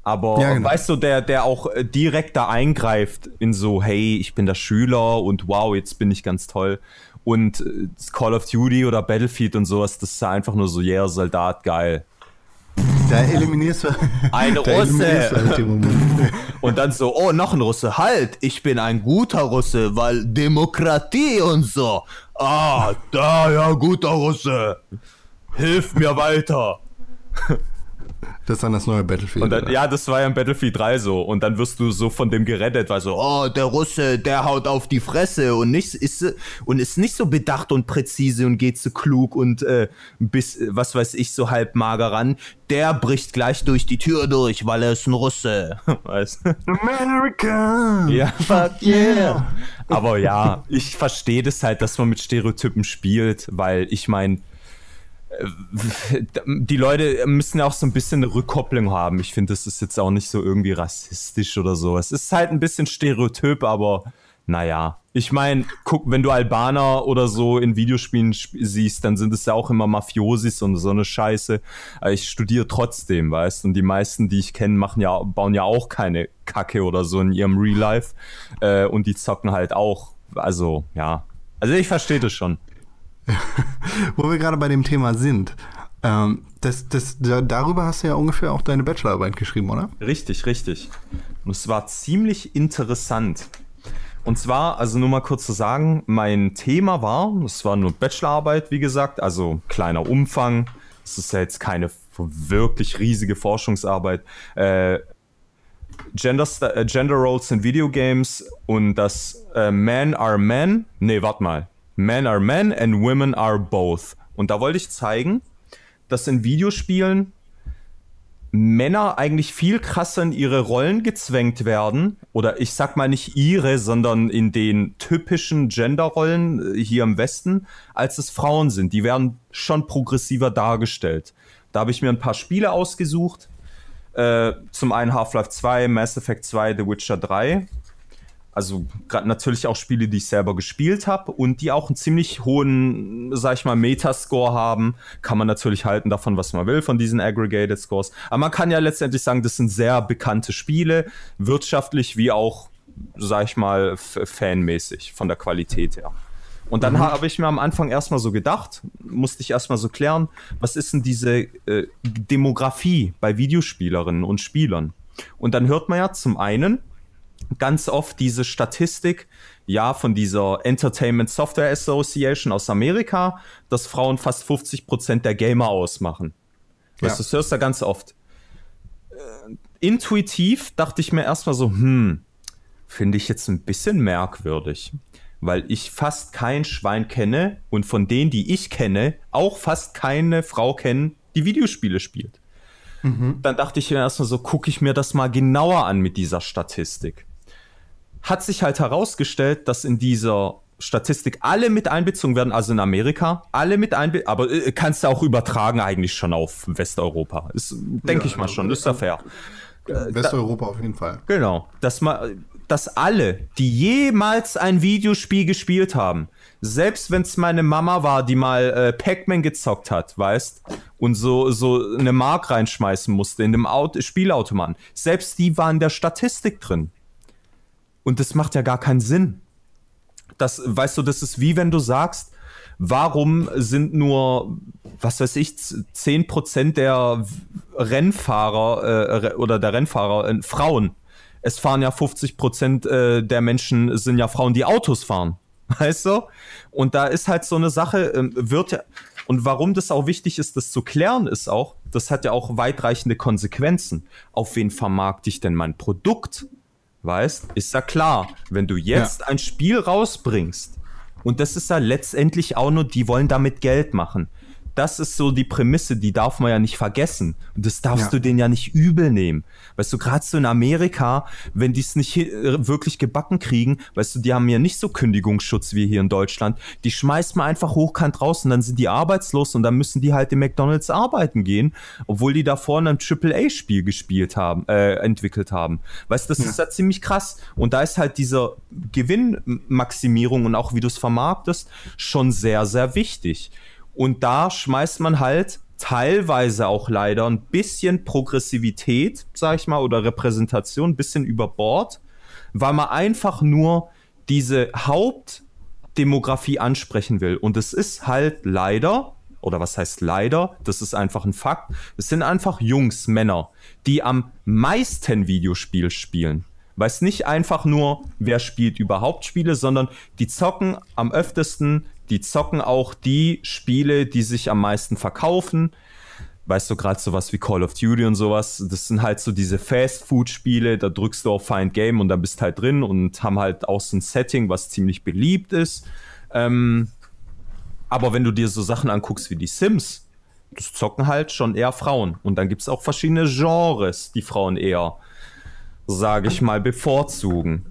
Aber Ja, genau. weißt du, der, der auch äh, direkt da eingreift in so, hey, ich bin der Schüler und wow, jetzt bin ich ganz toll. Und äh, Call of Duty oder Battlefield und sowas, das ist ja einfach nur so, yeah, Soldat, geil. Da eliminierst du. Ein da Russe. eliminierst du halt. Und dann so, oh, noch ein Russe. Halt, ich bin ein guter Russe, weil Demokratie und so. Ah, da, ja, guter Russe. Hilf mir weiter. Das ist dann das neue Battlefield. Dann, ja, das war ja in Battlefield 3 so. Und dann wirst du so von dem gerettet, weil so, oh, der Russe, der haut auf die Fresse und nicht, ist, und ist nicht so bedacht und präzise und geht so klug und äh, bis, was weiß ich, so halb mager ran. Der bricht gleich durch die Tür durch, weil er ist ein Russe. Weißt du? America! Ja, fuck yeah. Aber ja, ich verstehe das halt, dass man mit Stereotypen spielt, weil ich meine, die Leute müssen auch so ein bisschen eine Rückkopplung haben. Ich finde, das ist jetzt auch nicht so irgendwie rassistisch oder so. Es ist halt ein bisschen Stereotyp, aber naja. Ich meine, guck, wenn du Albaner oder so in Videospielen sp siehst, dann sind es ja auch immer Mafiosis und so eine Scheiße. Aber ich studiere trotzdem, weißt du? Und die meisten, die ich kenne, machen ja, bauen ja auch keine Kacke oder so in ihrem Real Life. Äh, und die zocken halt auch. Also, ja. Also ich verstehe das schon. Wo wir gerade bei dem Thema sind. Ähm, das, das, da, darüber hast du ja ungefähr auch deine Bachelorarbeit geschrieben, oder? Richtig, richtig. Und es war ziemlich interessant. Und zwar, also nur mal kurz zu sagen, mein Thema war, es war nur Bachelorarbeit, wie gesagt, also kleiner Umfang. Es ist ja jetzt keine wirklich riesige Forschungsarbeit. Äh, Gender, äh, Gender Roles in Videogames und dass äh, Men are Men, nee, warte mal. Men are Men and Women are both. Und da wollte ich zeigen, dass in Videospielen Männer eigentlich viel krasser in ihre Rollen gezwängt werden. Oder ich sag mal nicht ihre, sondern in den typischen Genderrollen äh, hier im Westen, als es Frauen sind. Die werden schon progressiver dargestellt. Da habe ich mir ein paar Spiele ausgesucht. Äh, zum einen Half-Life 2, Mass Effect 2, The Witcher 3 also gerade natürlich auch Spiele, die ich selber gespielt habe und die auch einen ziemlich hohen, sag ich mal, Metascore haben. Kann man natürlich halten davon, was man will, von diesen Aggregated Scores. Aber man kann ja letztendlich sagen, das sind sehr bekannte Spiele, wirtschaftlich wie auch, sag ich mal, fanmäßig von der Qualität her. Und dann mhm. habe ich mir am Anfang erstmal so gedacht, musste ich erstmal so klären, was ist denn diese äh, Demografie bei Videospielerinnen und Spielern? Und dann hört man ja zum einen, ganz oft diese Statistik, ja, von dieser Entertainment Software Association aus Amerika, dass Frauen fast 50 Prozent der Gamer ausmachen. Ja. Weißt, das hörst du ganz oft. Äh, intuitiv dachte ich mir erstmal so, hm, finde ich jetzt ein bisschen merkwürdig, weil ich fast kein Schwein kenne und von denen, die ich kenne, auch fast keine Frau kennen, die Videospiele spielt. Mhm. Dann dachte ich mir erstmal so, gucke ich mir das mal genauer an mit dieser Statistik hat sich halt herausgestellt, dass in dieser Statistik alle mit einbezogen werden, also in Amerika, alle mit einbezogen, aber äh, kannst du auch übertragen eigentlich schon auf Westeuropa. Ist, denke ja, ich mal schon, ist ja fair. Äh, Westeuropa da, auf jeden Fall. Genau, dass man, dass alle, die jemals ein Videospiel gespielt haben, selbst wenn es meine Mama war, die mal äh, Pac-Man gezockt hat, weißt, und so, so eine Mark reinschmeißen musste in dem Auto, Spielautomaten, selbst die waren in der Statistik drin. Und das macht ja gar keinen Sinn. Das, weißt du, das ist wie wenn du sagst, warum sind nur, was weiß ich, 10% der Rennfahrer äh, oder der Rennfahrer äh, Frauen? Es fahren ja 50% äh, der Menschen sind ja Frauen, die Autos fahren. Weißt du? Und da ist halt so eine Sache, äh, wird ja, und warum das auch wichtig ist, das zu klären, ist auch, das hat ja auch weitreichende Konsequenzen. Auf wen vermarkte ich denn mein Produkt? weißt, ist ja klar, wenn du jetzt ja. ein Spiel rausbringst und das ist ja letztendlich auch nur, die wollen damit Geld machen das ist so die Prämisse, die darf man ja nicht vergessen. Und das darfst ja. du denen ja nicht übel nehmen. Weißt du, gerade so in Amerika, wenn die es nicht äh, wirklich gebacken kriegen, weißt du, die haben ja nicht so Kündigungsschutz wie hier in Deutschland. Die schmeißt man einfach hochkant raus und dann sind die arbeitslos und dann müssen die halt im McDonalds arbeiten gehen, obwohl die da vorne ein Triple-A-Spiel gespielt haben, äh, entwickelt haben. Weißt du, das ja. ist ja ziemlich krass. Und da ist halt diese Gewinnmaximierung und auch wie du es vermarktest schon sehr, sehr wichtig. Und da schmeißt man halt teilweise auch leider ein bisschen Progressivität, sag ich mal, oder Repräsentation ein bisschen über Bord, weil man einfach nur diese Hauptdemografie ansprechen will. Und es ist halt leider, oder was heißt leider, das ist einfach ein Fakt, es sind einfach Jungs, Männer, die am meisten Videospiel spielen. Weil es nicht einfach nur, wer spielt überhaupt Spiele, sondern die zocken am öftesten die zocken auch die Spiele, die sich am meisten verkaufen. Weißt du, gerade sowas wie Call of Duty und sowas, das sind halt so diese Fast-Food-Spiele, da drückst du auf Find Game und dann bist halt drin und haben halt auch so ein Setting, was ziemlich beliebt ist. Ähm, aber wenn du dir so Sachen anguckst wie die Sims, das zocken halt schon eher Frauen. Und dann gibt es auch verschiedene Genres, die Frauen eher, sage ich mal, bevorzugen.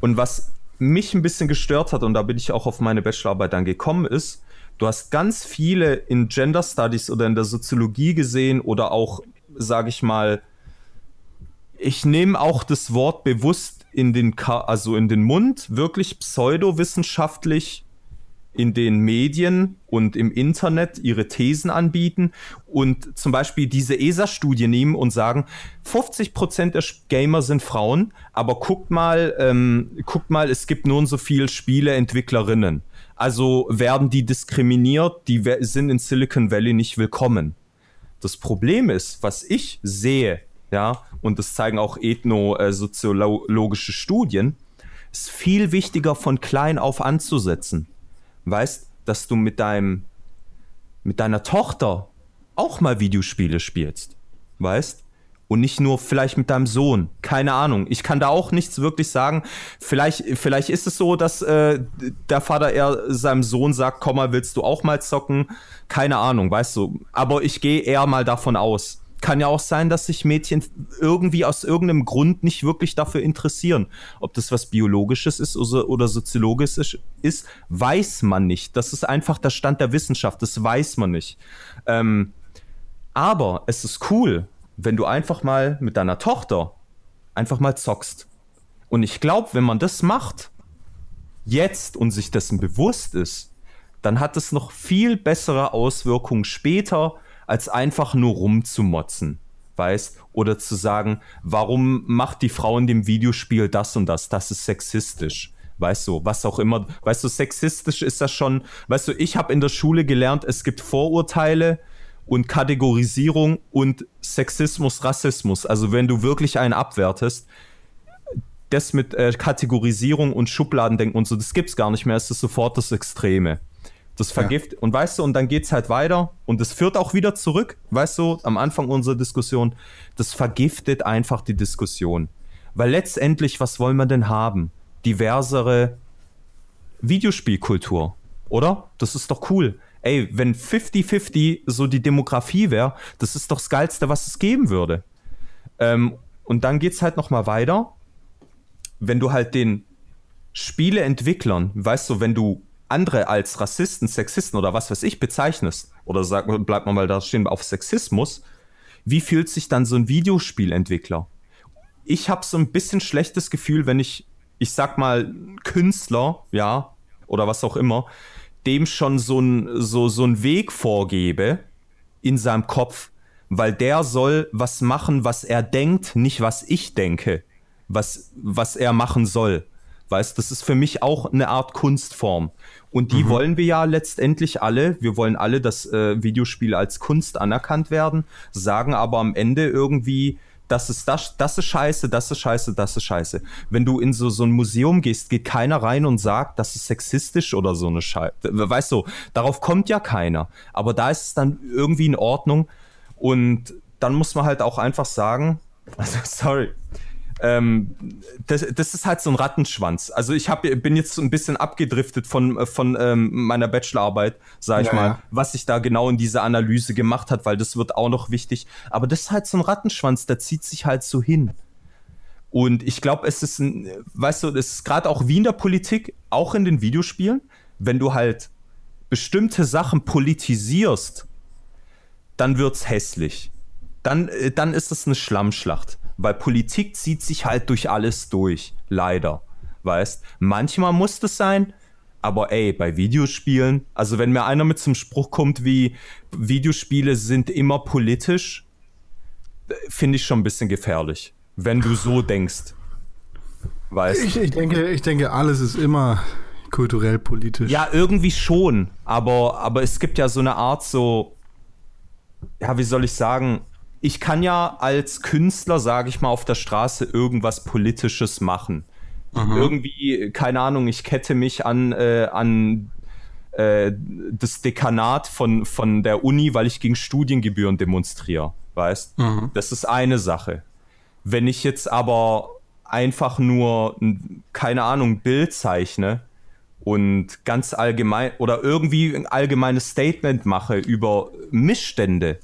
Und was mich ein bisschen gestört hat, und da bin ich auch auf meine Bachelorarbeit dann gekommen, ist, du hast ganz viele in Gender Studies oder in der Soziologie gesehen oder auch, sage ich mal, ich nehme auch das Wort bewusst in den, Ka also in den Mund, wirklich pseudowissenschaftlich in den Medien und im Internet ihre Thesen anbieten und zum Beispiel diese ESA-Studie nehmen und sagen, 50 Prozent der Gamer sind Frauen, aber guckt mal, ähm, guckt mal, es gibt nun so viele Spieleentwicklerinnen. Also werden die diskriminiert, die sind in Silicon Valley nicht willkommen. Das Problem ist, was ich sehe, ja, und das zeigen auch ethno-soziologische Studien, ist viel wichtiger von klein auf anzusetzen weißt, dass du mit deinem, mit deiner Tochter auch mal Videospiele spielst, weißt? Und nicht nur vielleicht mit deinem Sohn. Keine Ahnung. Ich kann da auch nichts wirklich sagen. Vielleicht, vielleicht ist es so, dass äh, der Vater eher seinem Sohn sagt, komm mal, willst du auch mal zocken? Keine Ahnung, weißt du. Aber ich gehe eher mal davon aus. Kann ja auch sein, dass sich Mädchen irgendwie aus irgendeinem Grund nicht wirklich dafür interessieren. Ob das was Biologisches ist oder, Soziologisches ist, weiß man nicht. Das ist einfach der Stand der Wissenschaft, das weiß man nicht. Ähm, aber es ist cool, wenn du einfach mal mit deiner Tochter einfach mal zockst. Und ich glaube, wenn man das macht, jetzt und sich dessen bewusst ist, dann hat es noch viel bessere Auswirkungen später, als einfach nur rumzumotzen, weißt? Oder zu sagen, warum macht die Frau in dem Videospiel das und das? Das ist sexistisch. Weißt du, was auch immer. Weißt du, sexistisch ist das schon. Weißt du, ich habe in der Schule gelernt, es gibt Vorurteile und Kategorisierung und Sexismus, Rassismus. Also wenn du wirklich einen abwertest, das mit äh, Kategorisierung und Schubladendenken und so, das gibt's gar nicht mehr. Es ist sofort das Extreme. Das vergift ja. und weißt du, und dann geht's halt weiter und es führt auch wieder zurück, weißt du, am Anfang unserer Diskussion, das vergiftet einfach die Diskussion. Weil letztendlich, was wollen wir denn haben? Diversere Videospielkultur, oder? Das ist doch cool. Ey, wenn 50-50 so die Demografie wäre, das ist doch das Geilste, was es geben würde. Ähm, und dann geht's halt nochmal weiter. Wenn du halt den Spieleentwicklern, weißt du, wenn du andere als Rassisten, Sexisten oder was weiß ich bezeichnest, oder sag, bleibt man mal da stehen auf Sexismus, wie fühlt sich dann so ein Videospielentwickler? Ich habe so ein bisschen schlechtes Gefühl, wenn ich, ich sag mal, Künstler, ja, oder was auch immer, dem schon so ein, so, so ein Weg vorgebe in seinem Kopf, weil der soll was machen, was er denkt, nicht was ich denke, was, was er machen soll. Weißt, das ist für mich auch eine Art Kunstform. Und die mhm. wollen wir ja letztendlich alle. Wir wollen alle, dass äh, Videospiele als Kunst anerkannt werden, sagen aber am Ende irgendwie, das ist das, das ist scheiße, das ist scheiße, das ist scheiße. Wenn du in so, so ein Museum gehst, geht keiner rein und sagt, das ist sexistisch oder so eine Scheiße. Weißt du, darauf kommt ja keiner. Aber da ist es dann irgendwie in Ordnung. Und dann muss man halt auch einfach sagen, also sorry, ähm, das, das ist halt so ein Rattenschwanz. Also ich hab, bin jetzt so ein bisschen abgedriftet von, von ähm, meiner Bachelorarbeit, sag ich ja, mal, ja. was sich da genau in dieser Analyse gemacht hat, weil das wird auch noch wichtig. Aber das ist halt so ein Rattenschwanz, der zieht sich halt so hin. Und ich glaube, es ist ein, weißt du, es ist gerade auch wie in der Politik, auch in den Videospielen, wenn du halt bestimmte Sachen politisierst, dann wird's hässlich. Dann, äh, dann ist es eine Schlammschlacht weil Politik zieht sich halt durch alles durch, leider. Weißt, manchmal muss das sein, aber ey, bei Videospielen, also wenn mir einer mit zum Spruch kommt wie Videospiele sind immer politisch, finde ich schon ein bisschen gefährlich, wenn du so denkst. Weißt ich, ich denke, ich denke, alles ist immer kulturell politisch. Ja, irgendwie schon, aber, aber es gibt ja so eine Art so, ja, wie soll ich sagen, ich kann ja als Künstler, sage ich mal, auf der Straße irgendwas Politisches machen. Mhm. Irgendwie, keine Ahnung, ich kette mich an, äh, an äh, das Dekanat von, von der Uni, weil ich gegen Studiengebühren demonstriere. Weißt? Mhm. Das ist eine Sache. Wenn ich jetzt aber einfach nur, keine Ahnung, Bild zeichne und ganz allgemein oder irgendwie ein allgemeines Statement mache über Missstände,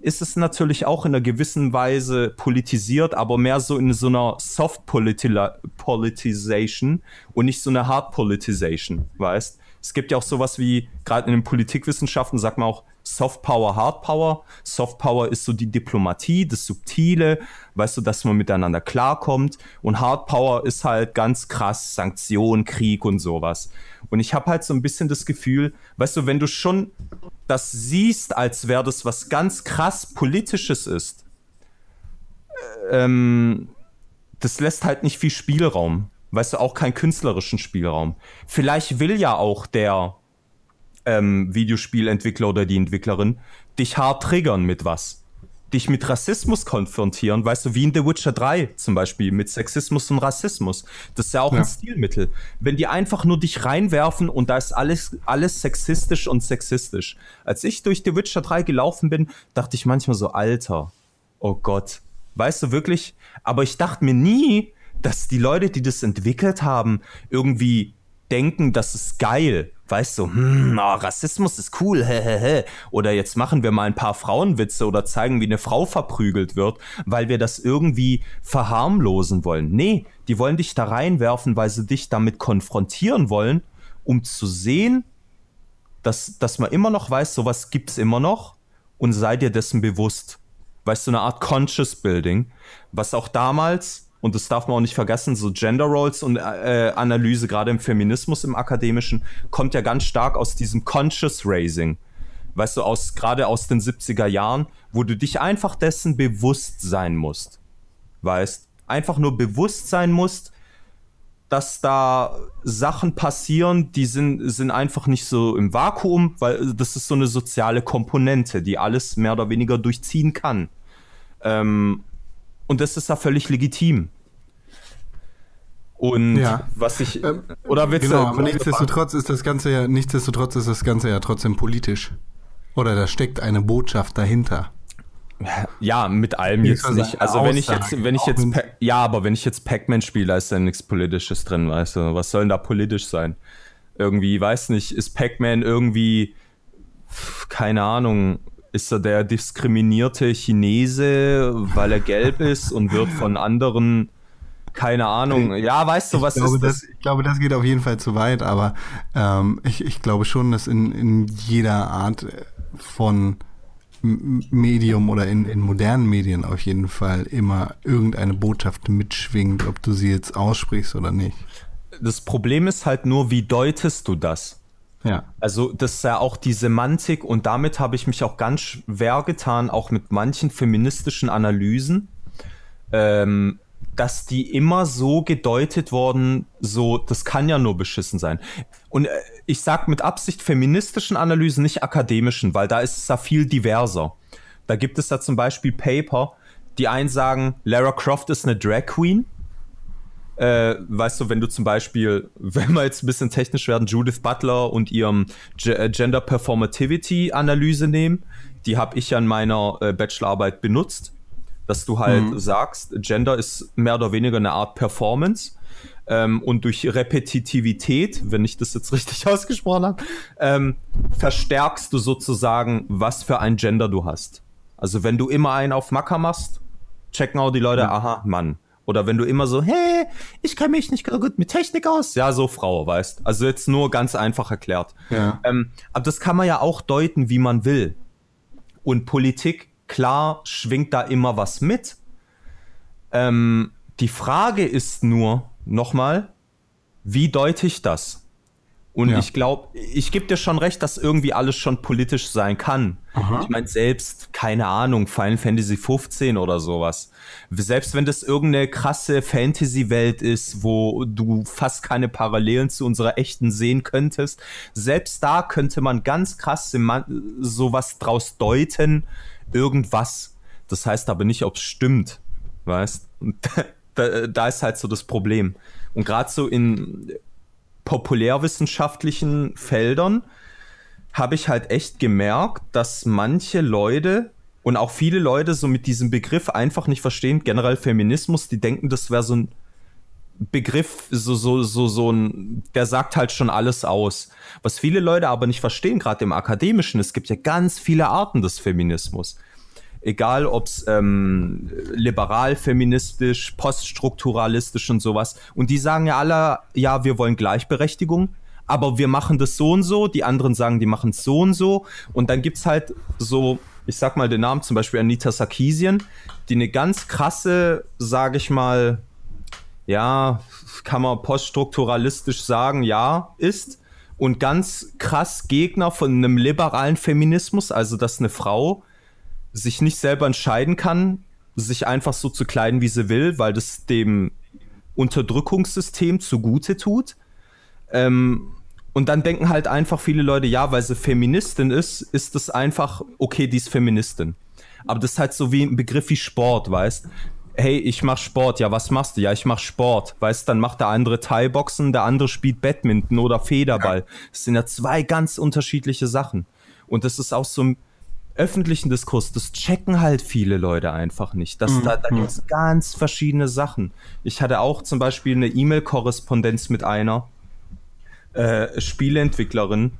ist es natürlich auch in einer gewissen Weise politisiert, aber mehr so in so einer Soft Politisation und nicht so eine Hard Politisation, weißt? Es gibt ja auch sowas wie, gerade in den Politikwissenschaften sagt man auch Soft Power, Hard Power. Soft Power ist so die Diplomatie, das Subtile, weißt du, dass man miteinander klarkommt. Und Hard Power ist halt ganz krass Sanktion, Krieg und sowas. Und ich habe halt so ein bisschen das Gefühl, weißt du, wenn du schon das siehst, als wäre das was ganz krass Politisches ist, ähm, das lässt halt nicht viel Spielraum. Weißt du, auch keinen künstlerischen Spielraum. Vielleicht will ja auch der ähm, Videospielentwickler oder die Entwicklerin dich hart triggern mit was dich mit Rassismus konfrontieren, weißt du, wie in The Witcher 3 zum Beispiel, mit Sexismus und Rassismus. Das ist ja auch ja. ein Stilmittel. Wenn die einfach nur dich reinwerfen und da ist alles, alles sexistisch und sexistisch. Als ich durch The Witcher 3 gelaufen bin, dachte ich manchmal so, Alter, oh Gott, weißt du wirklich? Aber ich dachte mir nie, dass die Leute, die das entwickelt haben, irgendwie denken, das ist geil. Weißt du, hm, oh, Rassismus ist cool, hehehe. Oder jetzt machen wir mal ein paar Frauenwitze oder zeigen, wie eine Frau verprügelt wird, weil wir das irgendwie verharmlosen wollen. Nee, die wollen dich da reinwerfen, weil sie dich damit konfrontieren wollen, um zu sehen, dass, dass man immer noch weiß, sowas gibt's immer noch und sei dir dessen bewusst. Weißt du, eine Art Conscious Building, was auch damals und das darf man auch nicht vergessen, so Gender Roles und äh, Analyse, gerade im Feminismus, im Akademischen, kommt ja ganz stark aus diesem Conscious Raising. Weißt du, aus, gerade aus den 70er Jahren, wo du dich einfach dessen bewusst sein musst. Weißt, einfach nur bewusst sein musst, dass da Sachen passieren, die sind, sind einfach nicht so im Vakuum, weil das ist so eine soziale Komponente, die alles mehr oder weniger durchziehen kann. Ähm, und das ist da völlig legitim. Und Ja. was ich. Ähm, oder willst Genau, du. aber nichtsdestotrotz ist das Ganze ja, nichtsdestotrotz ist das Ganze ja trotzdem politisch. Oder da steckt eine Botschaft dahinter. Ja, mit allem jetzt nicht. Also wenn ich Aussage, jetzt, wenn ich jetzt, Pa- ja, aber wenn ich jetzt Pac-Man spiele, da ist ja nichts Politisches drin, weißt du. Was soll denn da politisch sein? Irgendwie, weiß nicht, ist Pac-Man irgendwie, keine Ahnung, ist er der diskriminierte Chinese, weil er gelb ist und wird von anderen, keine Ahnung, ja, weißt du, was ich, glaube, ist das? das, ich glaube, das geht auf jeden Fall zu weit, aber ähm, ich, ich glaube schon, dass in, in jeder Art von Medium oder in, in modernen Medien auf jeden Fall immer irgendeine Botschaft mitschwingt, ob du sie jetzt aussprichst oder nicht. Das Problem ist halt nur, wie deutest du das? Ja. Also das ist ja auch die Semantik und damit habe ich mich auch ganz schwer getan, auch mit manchen feministischen Analysen, ähm, dass die immer so gedeutet worden, so, das kann ja nur beschissen sein. Und äh, ich sag mit Absicht feministischen Analysen, nicht akademischen, weil da ist es ja viel diverser. Da gibt es da zum Beispiel Paper, die einen sagen, Lara Croft ist eine Drag Queen äh, weißt du, wenn du zum Beispiel, wenn wir jetzt ein bisschen technisch werden, Judith Butler und ihrem Ge äh, Gender Performativity Analyse nehmen, die habe ich ja in meiner äh, Bachelorarbeit benutzt, dass du halt sagst, Gender ist mehr oder weniger eine Art Performance ähm, und durch Repetitivität, wenn ich das jetzt richtig ausgesprochen habe, ähm, verstärkst du sozusagen, was für ein Gender du hast. Also wenn du immer einen auf Macker machst, checken auch die Leute, aha, Mann. Oder wenn du immer so, hey, ich kenne mich nicht so gut mit Technik aus. Ja, so Frau, weißt. Also jetzt nur ganz einfach erklärt. Ja. Ähm, aber das kann man ja auch deuten, wie man will. Und Politik, klar, schwingt da immer was mit. Ähm, die Frage ist nur, nochmal, wie deute ich das? Und Ja. ich glaube, ich gebe dir schon recht, dass irgendwie alles schon politisch sein kann. Ich meine, selbst, keine Ahnung, Final Fantasy 15 oder sowas. Selbst wenn das irgendeine krasse Fantasy-Welt ist, wo du fast keine Parallelen zu unserer echten sehen könntest, selbst da könnte man ganz krass sowas draus deuten, irgendwas. Das heißt aber nicht, ob es stimmt, weißt? Und da, da ist halt so das Problem. Und gerade so in populärwissenschaftlichen Feldern habe ich halt echt gemerkt, dass manche Leute und auch viele Leute so mit diesem Begriff einfach nicht verstehen, generell Feminismus, die denken, das wäre so ein Begriff, so, so, so, so ein, der sagt halt schon alles aus. Was viele Leute aber nicht verstehen, gerade im Akademischen, es gibt ja ganz viele Arten des Feminismus. Egal ob es ähm, liberal, feministisch, poststrukturalistisch und sowas. Und die sagen ja alle, ja, wir wollen Gleichberechtigung, aber wir machen das so und so, die anderen sagen, die machen es so und so. Und dann gibt's halt so, ich sag mal den Namen, zum Beispiel Anita Sarkeesian, die eine ganz krasse, sage ich mal, ja, kann man poststrukturalistisch sagen, ja, ist. Und ganz krass Gegner von einem liberalen Feminismus, also dass eine Frau sich nicht selber entscheiden kann, sich einfach so zu kleiden, wie sie will, weil das dem Unterdrückungssystem zugute tut. Ähm, und dann denken halt einfach viele Leute, ja, weil sie Feministin ist, ist das einfach, okay, die ist Feministin. Aber das ist halt so wie ein Begriff wie Sport, weißt? Hey, ich mach Sport. Ja, was machst du? Ja, ich mach Sport. Weißt, dann macht der andere Thai-Boxen, der andere spielt Badminton oder Federball. Das sind ja zwei ganz unterschiedliche Sachen. Und das ist auch so im öffentlichen Diskurs, das checken halt viele Leute einfach nicht. Das, da da gibt es ganz verschiedene Sachen. Ich hatte auch zum Beispiel eine E-Mail-Korrespondenz mit einer, äh, Spieleentwicklerin,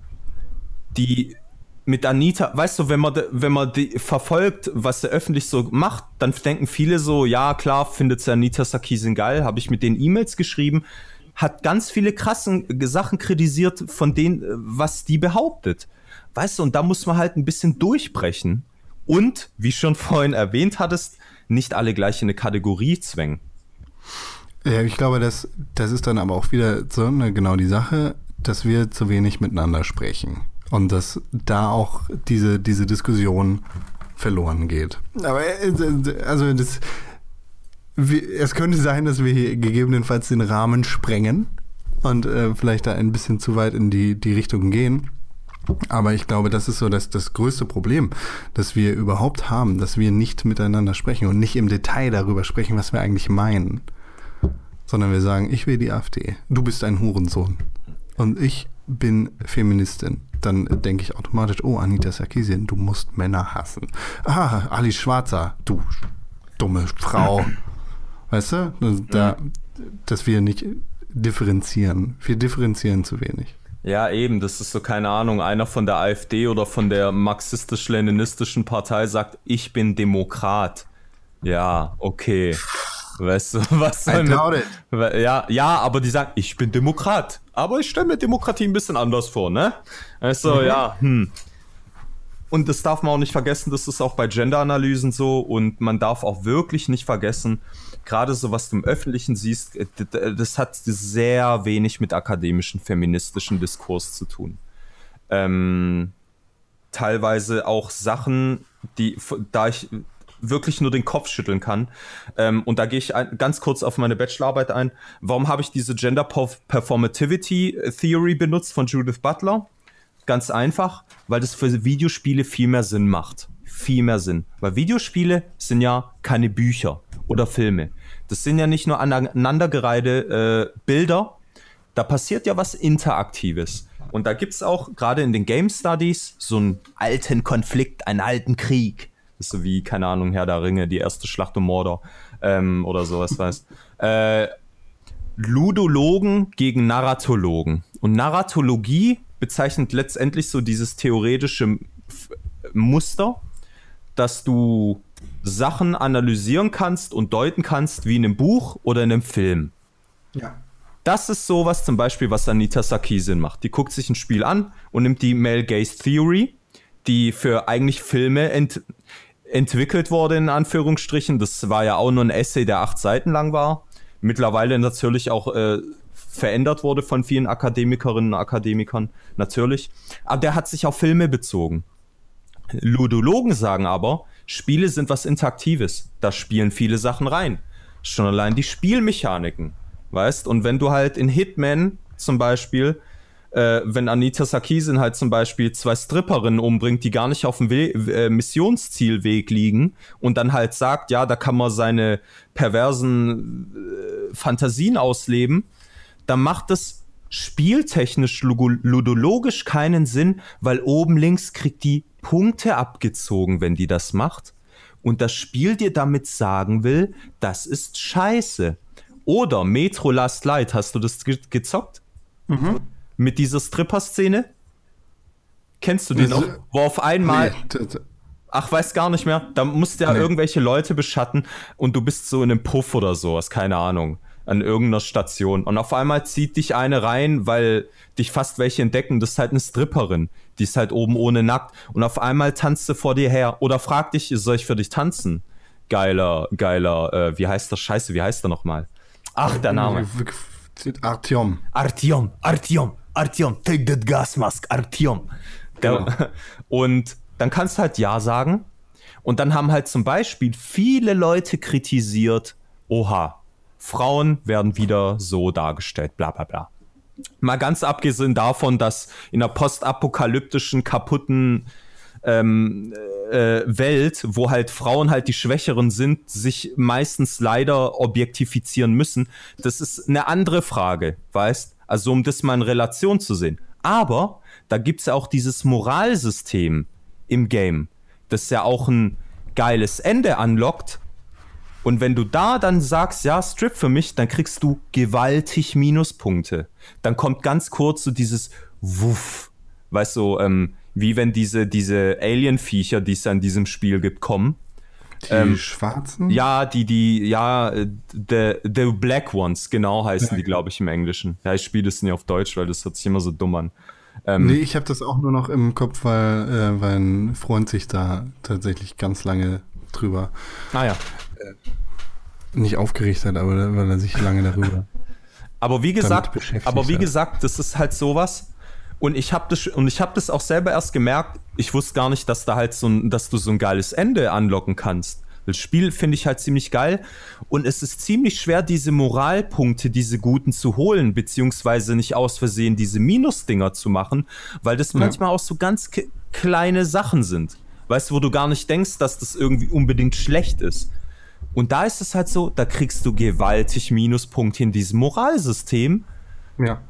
die mit Anita, weißt du, wenn man, wenn man die verfolgt, was sie öffentlich so macht, dann denken viele so, ja klar, findet sie Anita Sarkeesian geil, habe ich mit den E-Mails geschrieben, hat ganz viele krassen Sachen kritisiert von denen, was die behauptet. Weißt du, und da muss man halt ein bisschen durchbrechen. Und, wie schon vorhin erwähnt hattest, nicht alle gleich in eine Kategorie zwängen. Ja, ich glaube, das, das ist dann aber auch wieder so eine, genau die Sache, dass wir zu wenig miteinander sprechen. Und dass da auch diese, diese Diskussion verloren geht. Aber äh, also das, es könnte sein, dass wir hier gegebenenfalls den Rahmen sprengen und äh, vielleicht da ein bisschen zu weit in die, die Richtung gehen. Aber ich glaube, das ist so das, das größte Problem, das wir überhaupt haben, dass wir nicht miteinander sprechen und nicht im Detail darüber sprechen, was wir eigentlich meinen. Sondern wir sagen, ich will die AfD, du bist ein Hurensohn und ich bin Feministin. Dann denke ich automatisch, oh, Anita Sarkeesian, du musst Männer hassen. Ah, Ali Schwarzer, du dumme Frau. Weißt du? Da, dass wir nicht differenzieren. Wir differenzieren zu wenig. Ja, eben, das ist so, keine Ahnung, einer von der AfD oder von der marxistisch-leninistischen Partei sagt, ich bin Demokrat. Ja, okay. Weißt du, was soll mit, ja, ja, aber die sagen, ich bin Demokrat. Aber ich stelle mir Demokratie ein bisschen anders vor, ne? Also, mhm. ja, hm. Und das darf man auch nicht vergessen, das ist auch bei Gender-Analysen so und man darf auch wirklich nicht vergessen, gerade so was du im Öffentlichen siehst, äh, das hat sehr wenig mit akademischen feministischen Diskurs zu tun. Ähm, teilweise auch Sachen, die, da ich wirklich nur den Kopf schütteln kann. Ähm, und da gehe ich ein, ganz kurz auf meine Bachelorarbeit ein. Warum habe ich diese Gender Performativity Theory benutzt von Judith Butler? Ganz einfach, weil das für Videospiele viel mehr Sinn macht. Viel mehr Sinn. Weil Videospiele sind ja keine Bücher oder Filme. Das sind ja nicht nur aneinandergereihte äh, Bilder, da passiert ja was Interaktives. Und da gibt es auch gerade in den Game Studies so einen alten Konflikt, einen alten Krieg. Das ist so wie, keine Ahnung, Herr der Ringe, die erste Schlacht um Mordor ähm, oder sowas, weißt äh, Ludologen gegen Narratologen. Und Narratologie bezeichnet letztendlich so dieses theoretische Muster, dass du Sachen analysieren kannst und deuten kannst, wie in einem Buch oder in einem Film. Ja. Das ist sowas zum Beispiel, was Anita Sarkeesian macht. Die guckt sich ein Spiel an und nimmt die Male Gaze Theory, die für eigentlich Filme ent entwickelt wurde, in Anführungsstrichen. Das war ja auch nur ein Essay, der acht Seiten lang war. Mittlerweile natürlich auch äh, verändert wurde von vielen Akademikerinnen und Akademikern, natürlich. Aber der hat sich auf Filme bezogen. Ludologen sagen aber, Spiele sind was Interaktives. Da spielen viele Sachen rein. Schon allein die Spielmechaniken, weißt? Und wenn du halt in Hitman zum Beispiel, äh, wenn Anita Sarkeesian halt zum Beispiel zwei Stripperinnen umbringt, die gar nicht auf dem We äh, Missionszielweg liegen und dann halt sagt, ja, da kann man seine perversen äh, Fantasien ausleben, dann macht das spieltechnisch ludologisch keinen Sinn, weil oben links kriegt die Punkte abgezogen, wenn die das macht. Und das Spiel dir damit sagen will, das ist scheiße. Oder Metro Last Light, hast du das ge gezockt? Mhm. Mit dieser Stripper-Szene? Kennst du den noch? Wo auf einmal. Ach, weiß gar nicht mehr. Da musst du ja nee. irgendwelche Leute beschatten und du bist so in einem Puff oder sowas, keine Ahnung an irgendeiner Station. Und auf einmal zieht dich eine rein, weil dich fast welche entdecken. Das ist halt eine Stripperin. Die ist halt oben ohne nackt. Und auf einmal tanzt sie vor dir her. Oder fragt dich, soll ich für dich tanzen? Geiler, geiler, äh, wie heißt das? Scheiße, wie heißt der nochmal? Ach, der Name. Artyom. Artyom, Artyom, Artyom, take that gas mask, Artyom. Genau. Und dann kannst du halt Ja sagen. Und dann haben halt zum Beispiel viele Leute kritisiert, oha, Frauen werden wieder so dargestellt, bla bla bla. Mal ganz abgesehen davon, dass in einer postapokalyptischen, kaputten ähm, äh, Welt, wo halt Frauen halt die Schwächeren sind, sich meistens leider objektifizieren müssen, das ist eine andere Frage, weißt? Also um das mal in Relation zu sehen. Aber da gibt es ja auch dieses Moralsystem im Game, das ja auch ein geiles Ende anlockt, Und wenn du da dann sagst, ja, Strip für mich, dann kriegst du gewaltig Minuspunkte. Dann kommt ganz kurz so dieses Wuff. Weißt du, ähm, wie wenn diese, diese Alien-Viecher, die es ja in diesem Spiel gibt, kommen. Die Ähm, schwarzen? Ja, die, die, ja, äh, the, the Black Ones, genau heißen die, glaube ich, im Englischen. Ja, ich spiele das nicht auf Deutsch, weil das hört sich immer so dumm an. Ähm, Nee, ich habe das auch nur noch im Kopf, weil, äh, weil ein Freund sich da tatsächlich ganz lange drüber Ah ja. Nicht aufgeregt hat, aber weil er sich lange darüber. Aber wie gesagt, aber wie hat. gesagt, das ist halt sowas. Und ich habe das und ich habe das auch selber erst gemerkt. Ich wusste gar nicht, dass da halt so ein, dass du so ein geiles Ende anlocken kannst. Das Spiel finde ich halt ziemlich geil und es ist ziemlich schwer, diese Moralpunkte, diese guten zu holen, beziehungsweise nicht aus Versehen diese Minusdinger zu machen, weil das manchmal auch so ganz kleine Sachen sind. Weißt du, wo du gar nicht denkst, dass das irgendwie unbedingt schlecht ist. Und da ist es halt so, da kriegst du gewaltig Minuspunkte in diesem Moralsystem. Ja.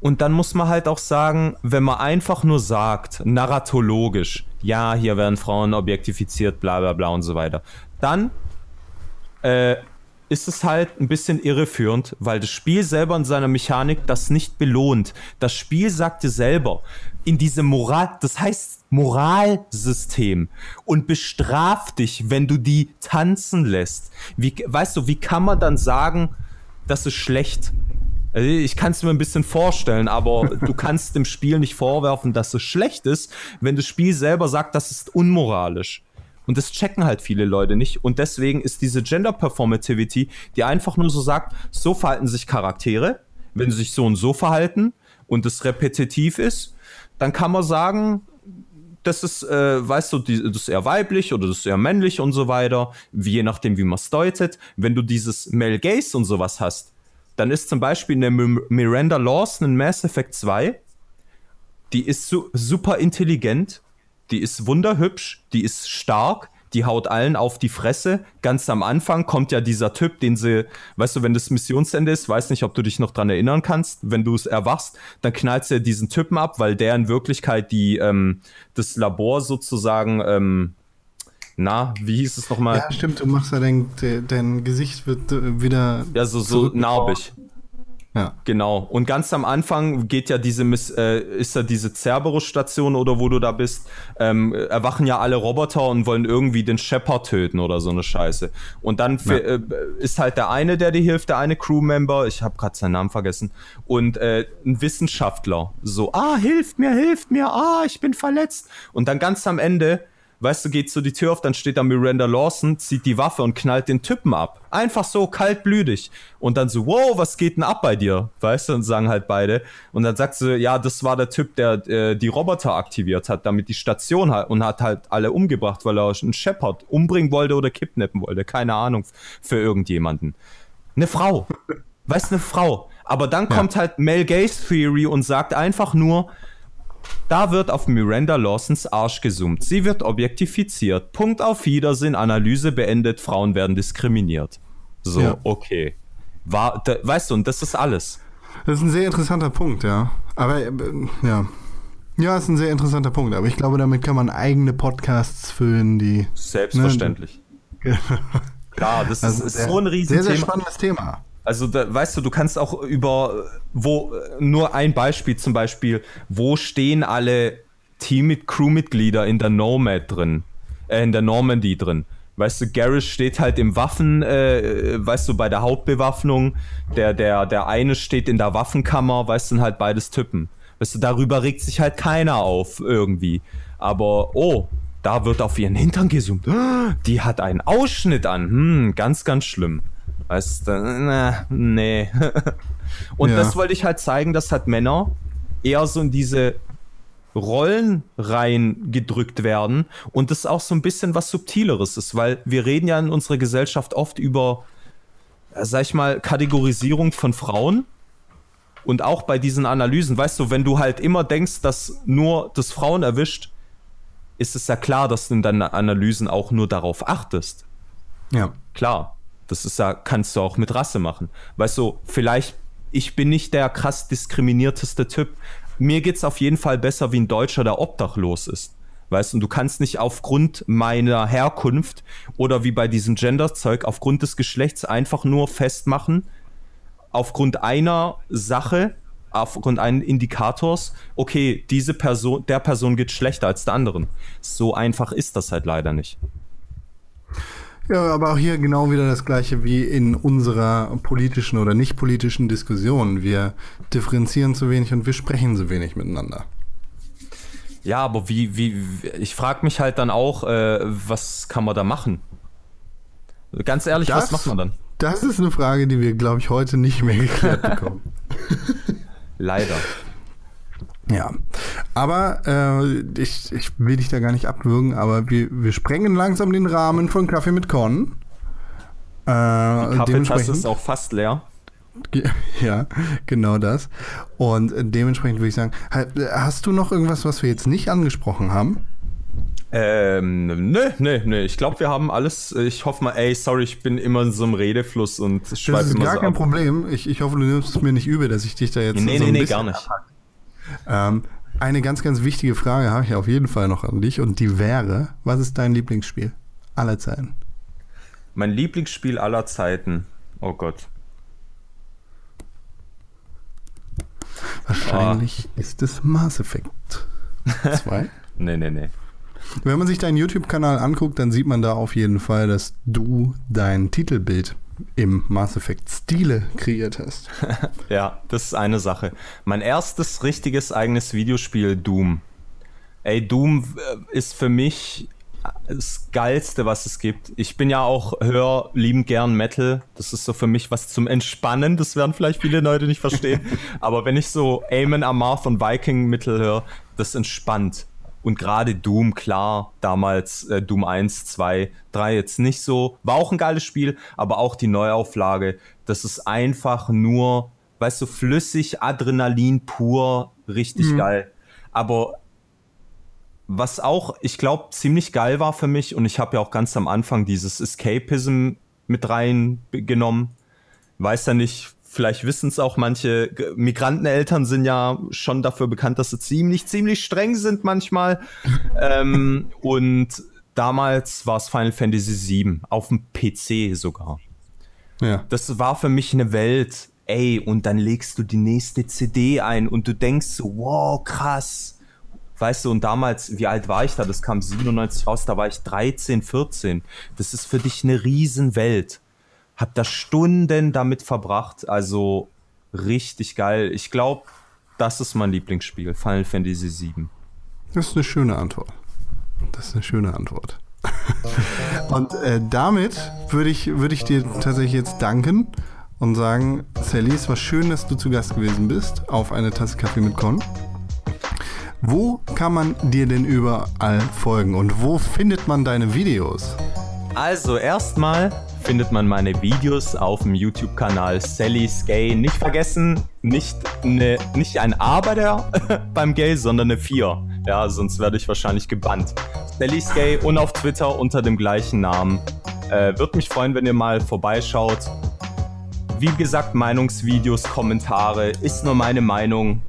Und dann muss man halt auch sagen, wenn man einfach nur sagt, narratologisch, ja, hier werden Frauen objektifiziert, bla bla bla und so weiter, dann äh, ist es halt ein bisschen irreführend, weil das Spiel selber in seiner Mechanik das nicht belohnt. Das Spiel sagte selber, in diesem Moral, das heißt Moralsystem und bestraft dich, wenn du die tanzen lässt. Wie, weißt du, wie kann man dann sagen, das ist schlecht? Also ich kann es mir ein bisschen vorstellen, aber du kannst dem Spiel nicht vorwerfen, dass es schlecht ist, wenn das Spiel selber sagt, das ist unmoralisch. Und das checken halt viele Leute nicht. Und deswegen ist diese Gender Performativity, die einfach nur so sagt, so verhalten sich Charaktere. Wenn sie sich so und so verhalten und es repetitiv ist, dann kann man sagen, das ist, äh, weißt du, die, das ist eher weiblich oder das ist eher männlich und so weiter, wie, je nachdem, wie man es deutet. Wenn du dieses Male Gaze und sowas hast, dann ist zum Beispiel eine Mi- Miranda Lawson in Mass Effect 2, die ist su super intelligent, die ist wunderhübsch, die ist stark, die haut allen auf die Fresse. Ganz am Anfang kommt ja dieser Typ, den sie, weißt du, wenn das Missionsende ist, weiß nicht, ob du dich noch dran erinnern kannst, wenn du es erwachst, dann knallt sie diesen Typen ab, weil der in Wirklichkeit die, ähm, das Labor sozusagen, ähm, na, wie hieß es nochmal? Ja, stimmt, du machst ja dein, de- dein Gesicht wird äh, wieder. Ja, so, so narbig. Ja. Genau. Und ganz am Anfang geht ja diese Miss, äh, ist ja diese Cerberus-Station oder wo du da bist, ähm, erwachen ja alle Roboter und wollen irgendwie den Shepard töten oder so eine Scheiße. Und dann Ja. äh, ist halt der eine, der dir hilft, der eine Crewmember, ich habe gerade seinen Namen vergessen, und äh, ein Wissenschaftler. So, ah, hilft mir, hilft mir, ah, ich bin verletzt. Und dann ganz am Ende Weißt du, geht so die Tür auf, dann steht da Miranda Lawson, zieht die Waffe und knallt den Typen ab. Einfach so kaltblütig. Und dann so, wow, was geht denn ab bei dir? Weißt du, und sagen halt beide. Und dann sagt sie, ja, das war der Typ, der äh, die Roboter aktiviert hat, damit die Station halt und hat halt alle umgebracht, weil er einen Shepard umbringen wollte oder kidnappen wollte. Keine Ahnung für irgendjemanden. Eine Frau. Weißt du, eine Frau. Aber dann kommt halt Mel Gaze Theory und sagt einfach nur, da wird auf Miranda Lawsons Arsch gesummt. Sie wird objektifiziert. Punkt auf Wiedersehen. Analyse beendet. Frauen werden diskriminiert. So, Ja. okay. War, da, weißt du, und das ist alles. Das ist ein sehr interessanter Punkt, ja. Aber äh, ja. Ja, ist ein sehr interessanter Punkt. Aber ich glaube, damit kann man eigene Podcasts füllen, die. Selbstverständlich. Klar, das Also ist, ist sehr- so ein Sehr, sehr Riesenthema. spannendes Thema. Also, da, weißt du, du kannst auch über, wo, nur ein Beispiel zum Beispiel, wo stehen alle Team Crewmitglieder in der Nomad drin, äh, in der Normandy drin? Weißt du, Garrus steht halt im Waffen, äh, weißt du, bei der Hauptbewaffnung, der, der, der eine steht in der Waffenkammer, weißt du, sind halt beides Typen. Weißt du, darüber regt sich halt keiner auf irgendwie. Aber, oh, da wird auf ihren Hintern gezoomt. Die hat einen Ausschnitt an. Hm, ganz, ganz schlimm. Weißt du, na, nee. Und Ja. das wollte ich halt zeigen, dass halt Männer eher so in diese Rollen rein gedrückt werden und das auch so ein bisschen was Subtileres ist, weil wir reden ja in unserer Gesellschaft oft über, sag ich mal, Kategorisierung von Frauen und auch bei diesen Analysen, weißt du, wenn du halt immer denkst, dass nur das Frauen erwischt, ist es ja klar, dass du in deinen Analysen auch nur darauf achtest. Ja. Klar, das ist kannst du auch mit Rasse machen. Weißt du, vielleicht, ich bin nicht der krass diskriminierteste Typ. Mir geht's auf jeden Fall besser wie ein Deutscher, der obdachlos ist. Weißt du, und du kannst nicht aufgrund meiner Herkunft oder wie bei diesem Gender-Zeug aufgrund des Geschlechts einfach nur festmachen, aufgrund einer Sache, aufgrund eines Indikators, okay, diese Person, der Person geht schlechter als der anderen. So einfach ist das halt leider nicht. Ja, aber auch hier genau wieder das gleiche wie in unserer politischen oder nicht politischen Diskussion. Wir differenzieren zu wenig und wir sprechen zu wenig miteinander. Ja, aber wie, wie, ich frage mich halt dann auch, äh, was kann man da machen? Ganz ehrlich, Das- was macht man dann? Das ist eine Frage, die wir, glaube ich, heute nicht mehr geklärt bekommen. Leider. Ja. Aber äh, ich, ich will dich da gar nicht abwürgen, aber wir, wir sprengen langsam den Rahmen von Kaffee mit Korn. Äh, Die Kaffeetasse ist auch fast leer. Ja, genau das. Und dementsprechend würde ich sagen, ha- hast du noch irgendwas, was wir jetzt nicht angesprochen haben? Ähm, nö, nö, nö. Ich glaube, wir haben alles. Ich hoffe mal, ey, sorry, ich bin immer in so einem Redefluss und Das schweife ist immer gar so kein ab. Problem. Ich, ich hoffe, du nimmst es mir nicht übel, dass ich dich da jetzt Nee, so nee, ein nee, bisschen gar nicht. Ähm, eine ganz, ganz wichtige Frage habe ich auf jeden Fall noch an dich und die wäre, was ist dein Lieblingsspiel aller Zeiten? Mein Lieblingsspiel aller Zeiten. Oh Gott. Wahrscheinlich ist es Mass Effect 2. Nee, nee, nee. Wenn man sich deinen YouTube-Kanal anguckt, dann sieht man da auf jeden Fall, dass du dein Titelbild im Mass Effect-Stile kreiert hast. Ja, das ist eine Sache. Mein erstes richtiges eigenes Videospiel, Doom. Ey, Doom äh, ist für mich das Geilste, was es gibt. Ich bin ja auch, hör liebend gern Metal. Das ist so für mich was zum Entspannen. Das werden vielleicht viele Leute nicht verstehen. Aber wenn ich so Eamon Amarth und Viking Metal höre, das entspannt. Und gerade Doom, klar, damals äh, Doom 1, 2, 3 jetzt nicht so. War auch ein geiles Spiel, aber auch die Neuauflage. Das ist einfach nur, weißt du, flüssig, Adrenalin pur, richtig geil. Aber was auch, ich glaube, ziemlich geil war für mich, und ich habe ja auch ganz am Anfang dieses Escapism mit reingenommen. Weiß ja nicht, vielleicht wissen es auch manche, Migranteneltern sind ja schon dafür bekannt, dass sie ziemlich, ziemlich streng sind manchmal. ähm, und damals war es Final Fantasy VII, auf dem PC sogar. Ja. Das war für mich eine Welt. Ey, und dann legst du die nächste CD ein und du denkst so, wow, krass. Weißt du, und damals, wie alt war ich da? Das kam 97 raus, da war ich 13, 14. Das ist für dich eine Riesenwelt. Hab da Stunden damit verbracht, also richtig geil. Ich glaube, das ist mein Lieblingsspiel, Final Fantasy VII. Das ist eine schöne Antwort. Das ist eine schöne Antwort. und äh, damit würde ich, würde ich dir tatsächlich jetzt danken und sagen, Sally, es war schön, dass du zu Gast gewesen bist auf eine Tasse Kaffee mit Con. Wo kann man dir denn überall folgen und wo findet man deine Videos? Also erstmal findet man meine Videos auf dem YouTube-Kanal Sally's Gay. Nicht vergessen, nicht, eine, nicht ein A bei der, beim Gay, sondern eine 4. Ja, sonst werde ich wahrscheinlich gebannt. Sally's Gay und auf Twitter unter dem gleichen Namen. Äh, Würde mich freuen, wenn ihr mal vorbeischaut. Wie gesagt, Meinungsvideos, Kommentare, ist nur meine Meinung.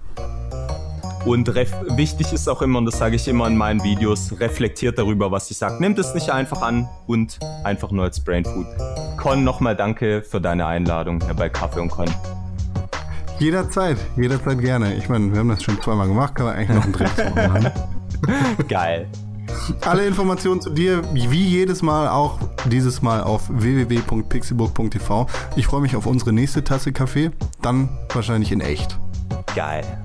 Und wichtig ist auch immer, und das sage ich immer in meinen Videos, reflektiert darüber, was ich sage. Nehmt es nicht einfach an und einfach nur als Brainfood. Con, nochmal danke für deine Einladung hier bei Kaffee und Con. Jederzeit, jederzeit gerne. Ich meine, wir haben das schon zweimal gemacht, kann man eigentlich noch ein drittes Mal machen. Geil. Alle Informationen zu dir, wie jedes Mal auch dieses Mal auf www.pixelburg.tv. Ich freue mich auf unsere nächste Tasse Kaffee, dann wahrscheinlich in echt. Geil.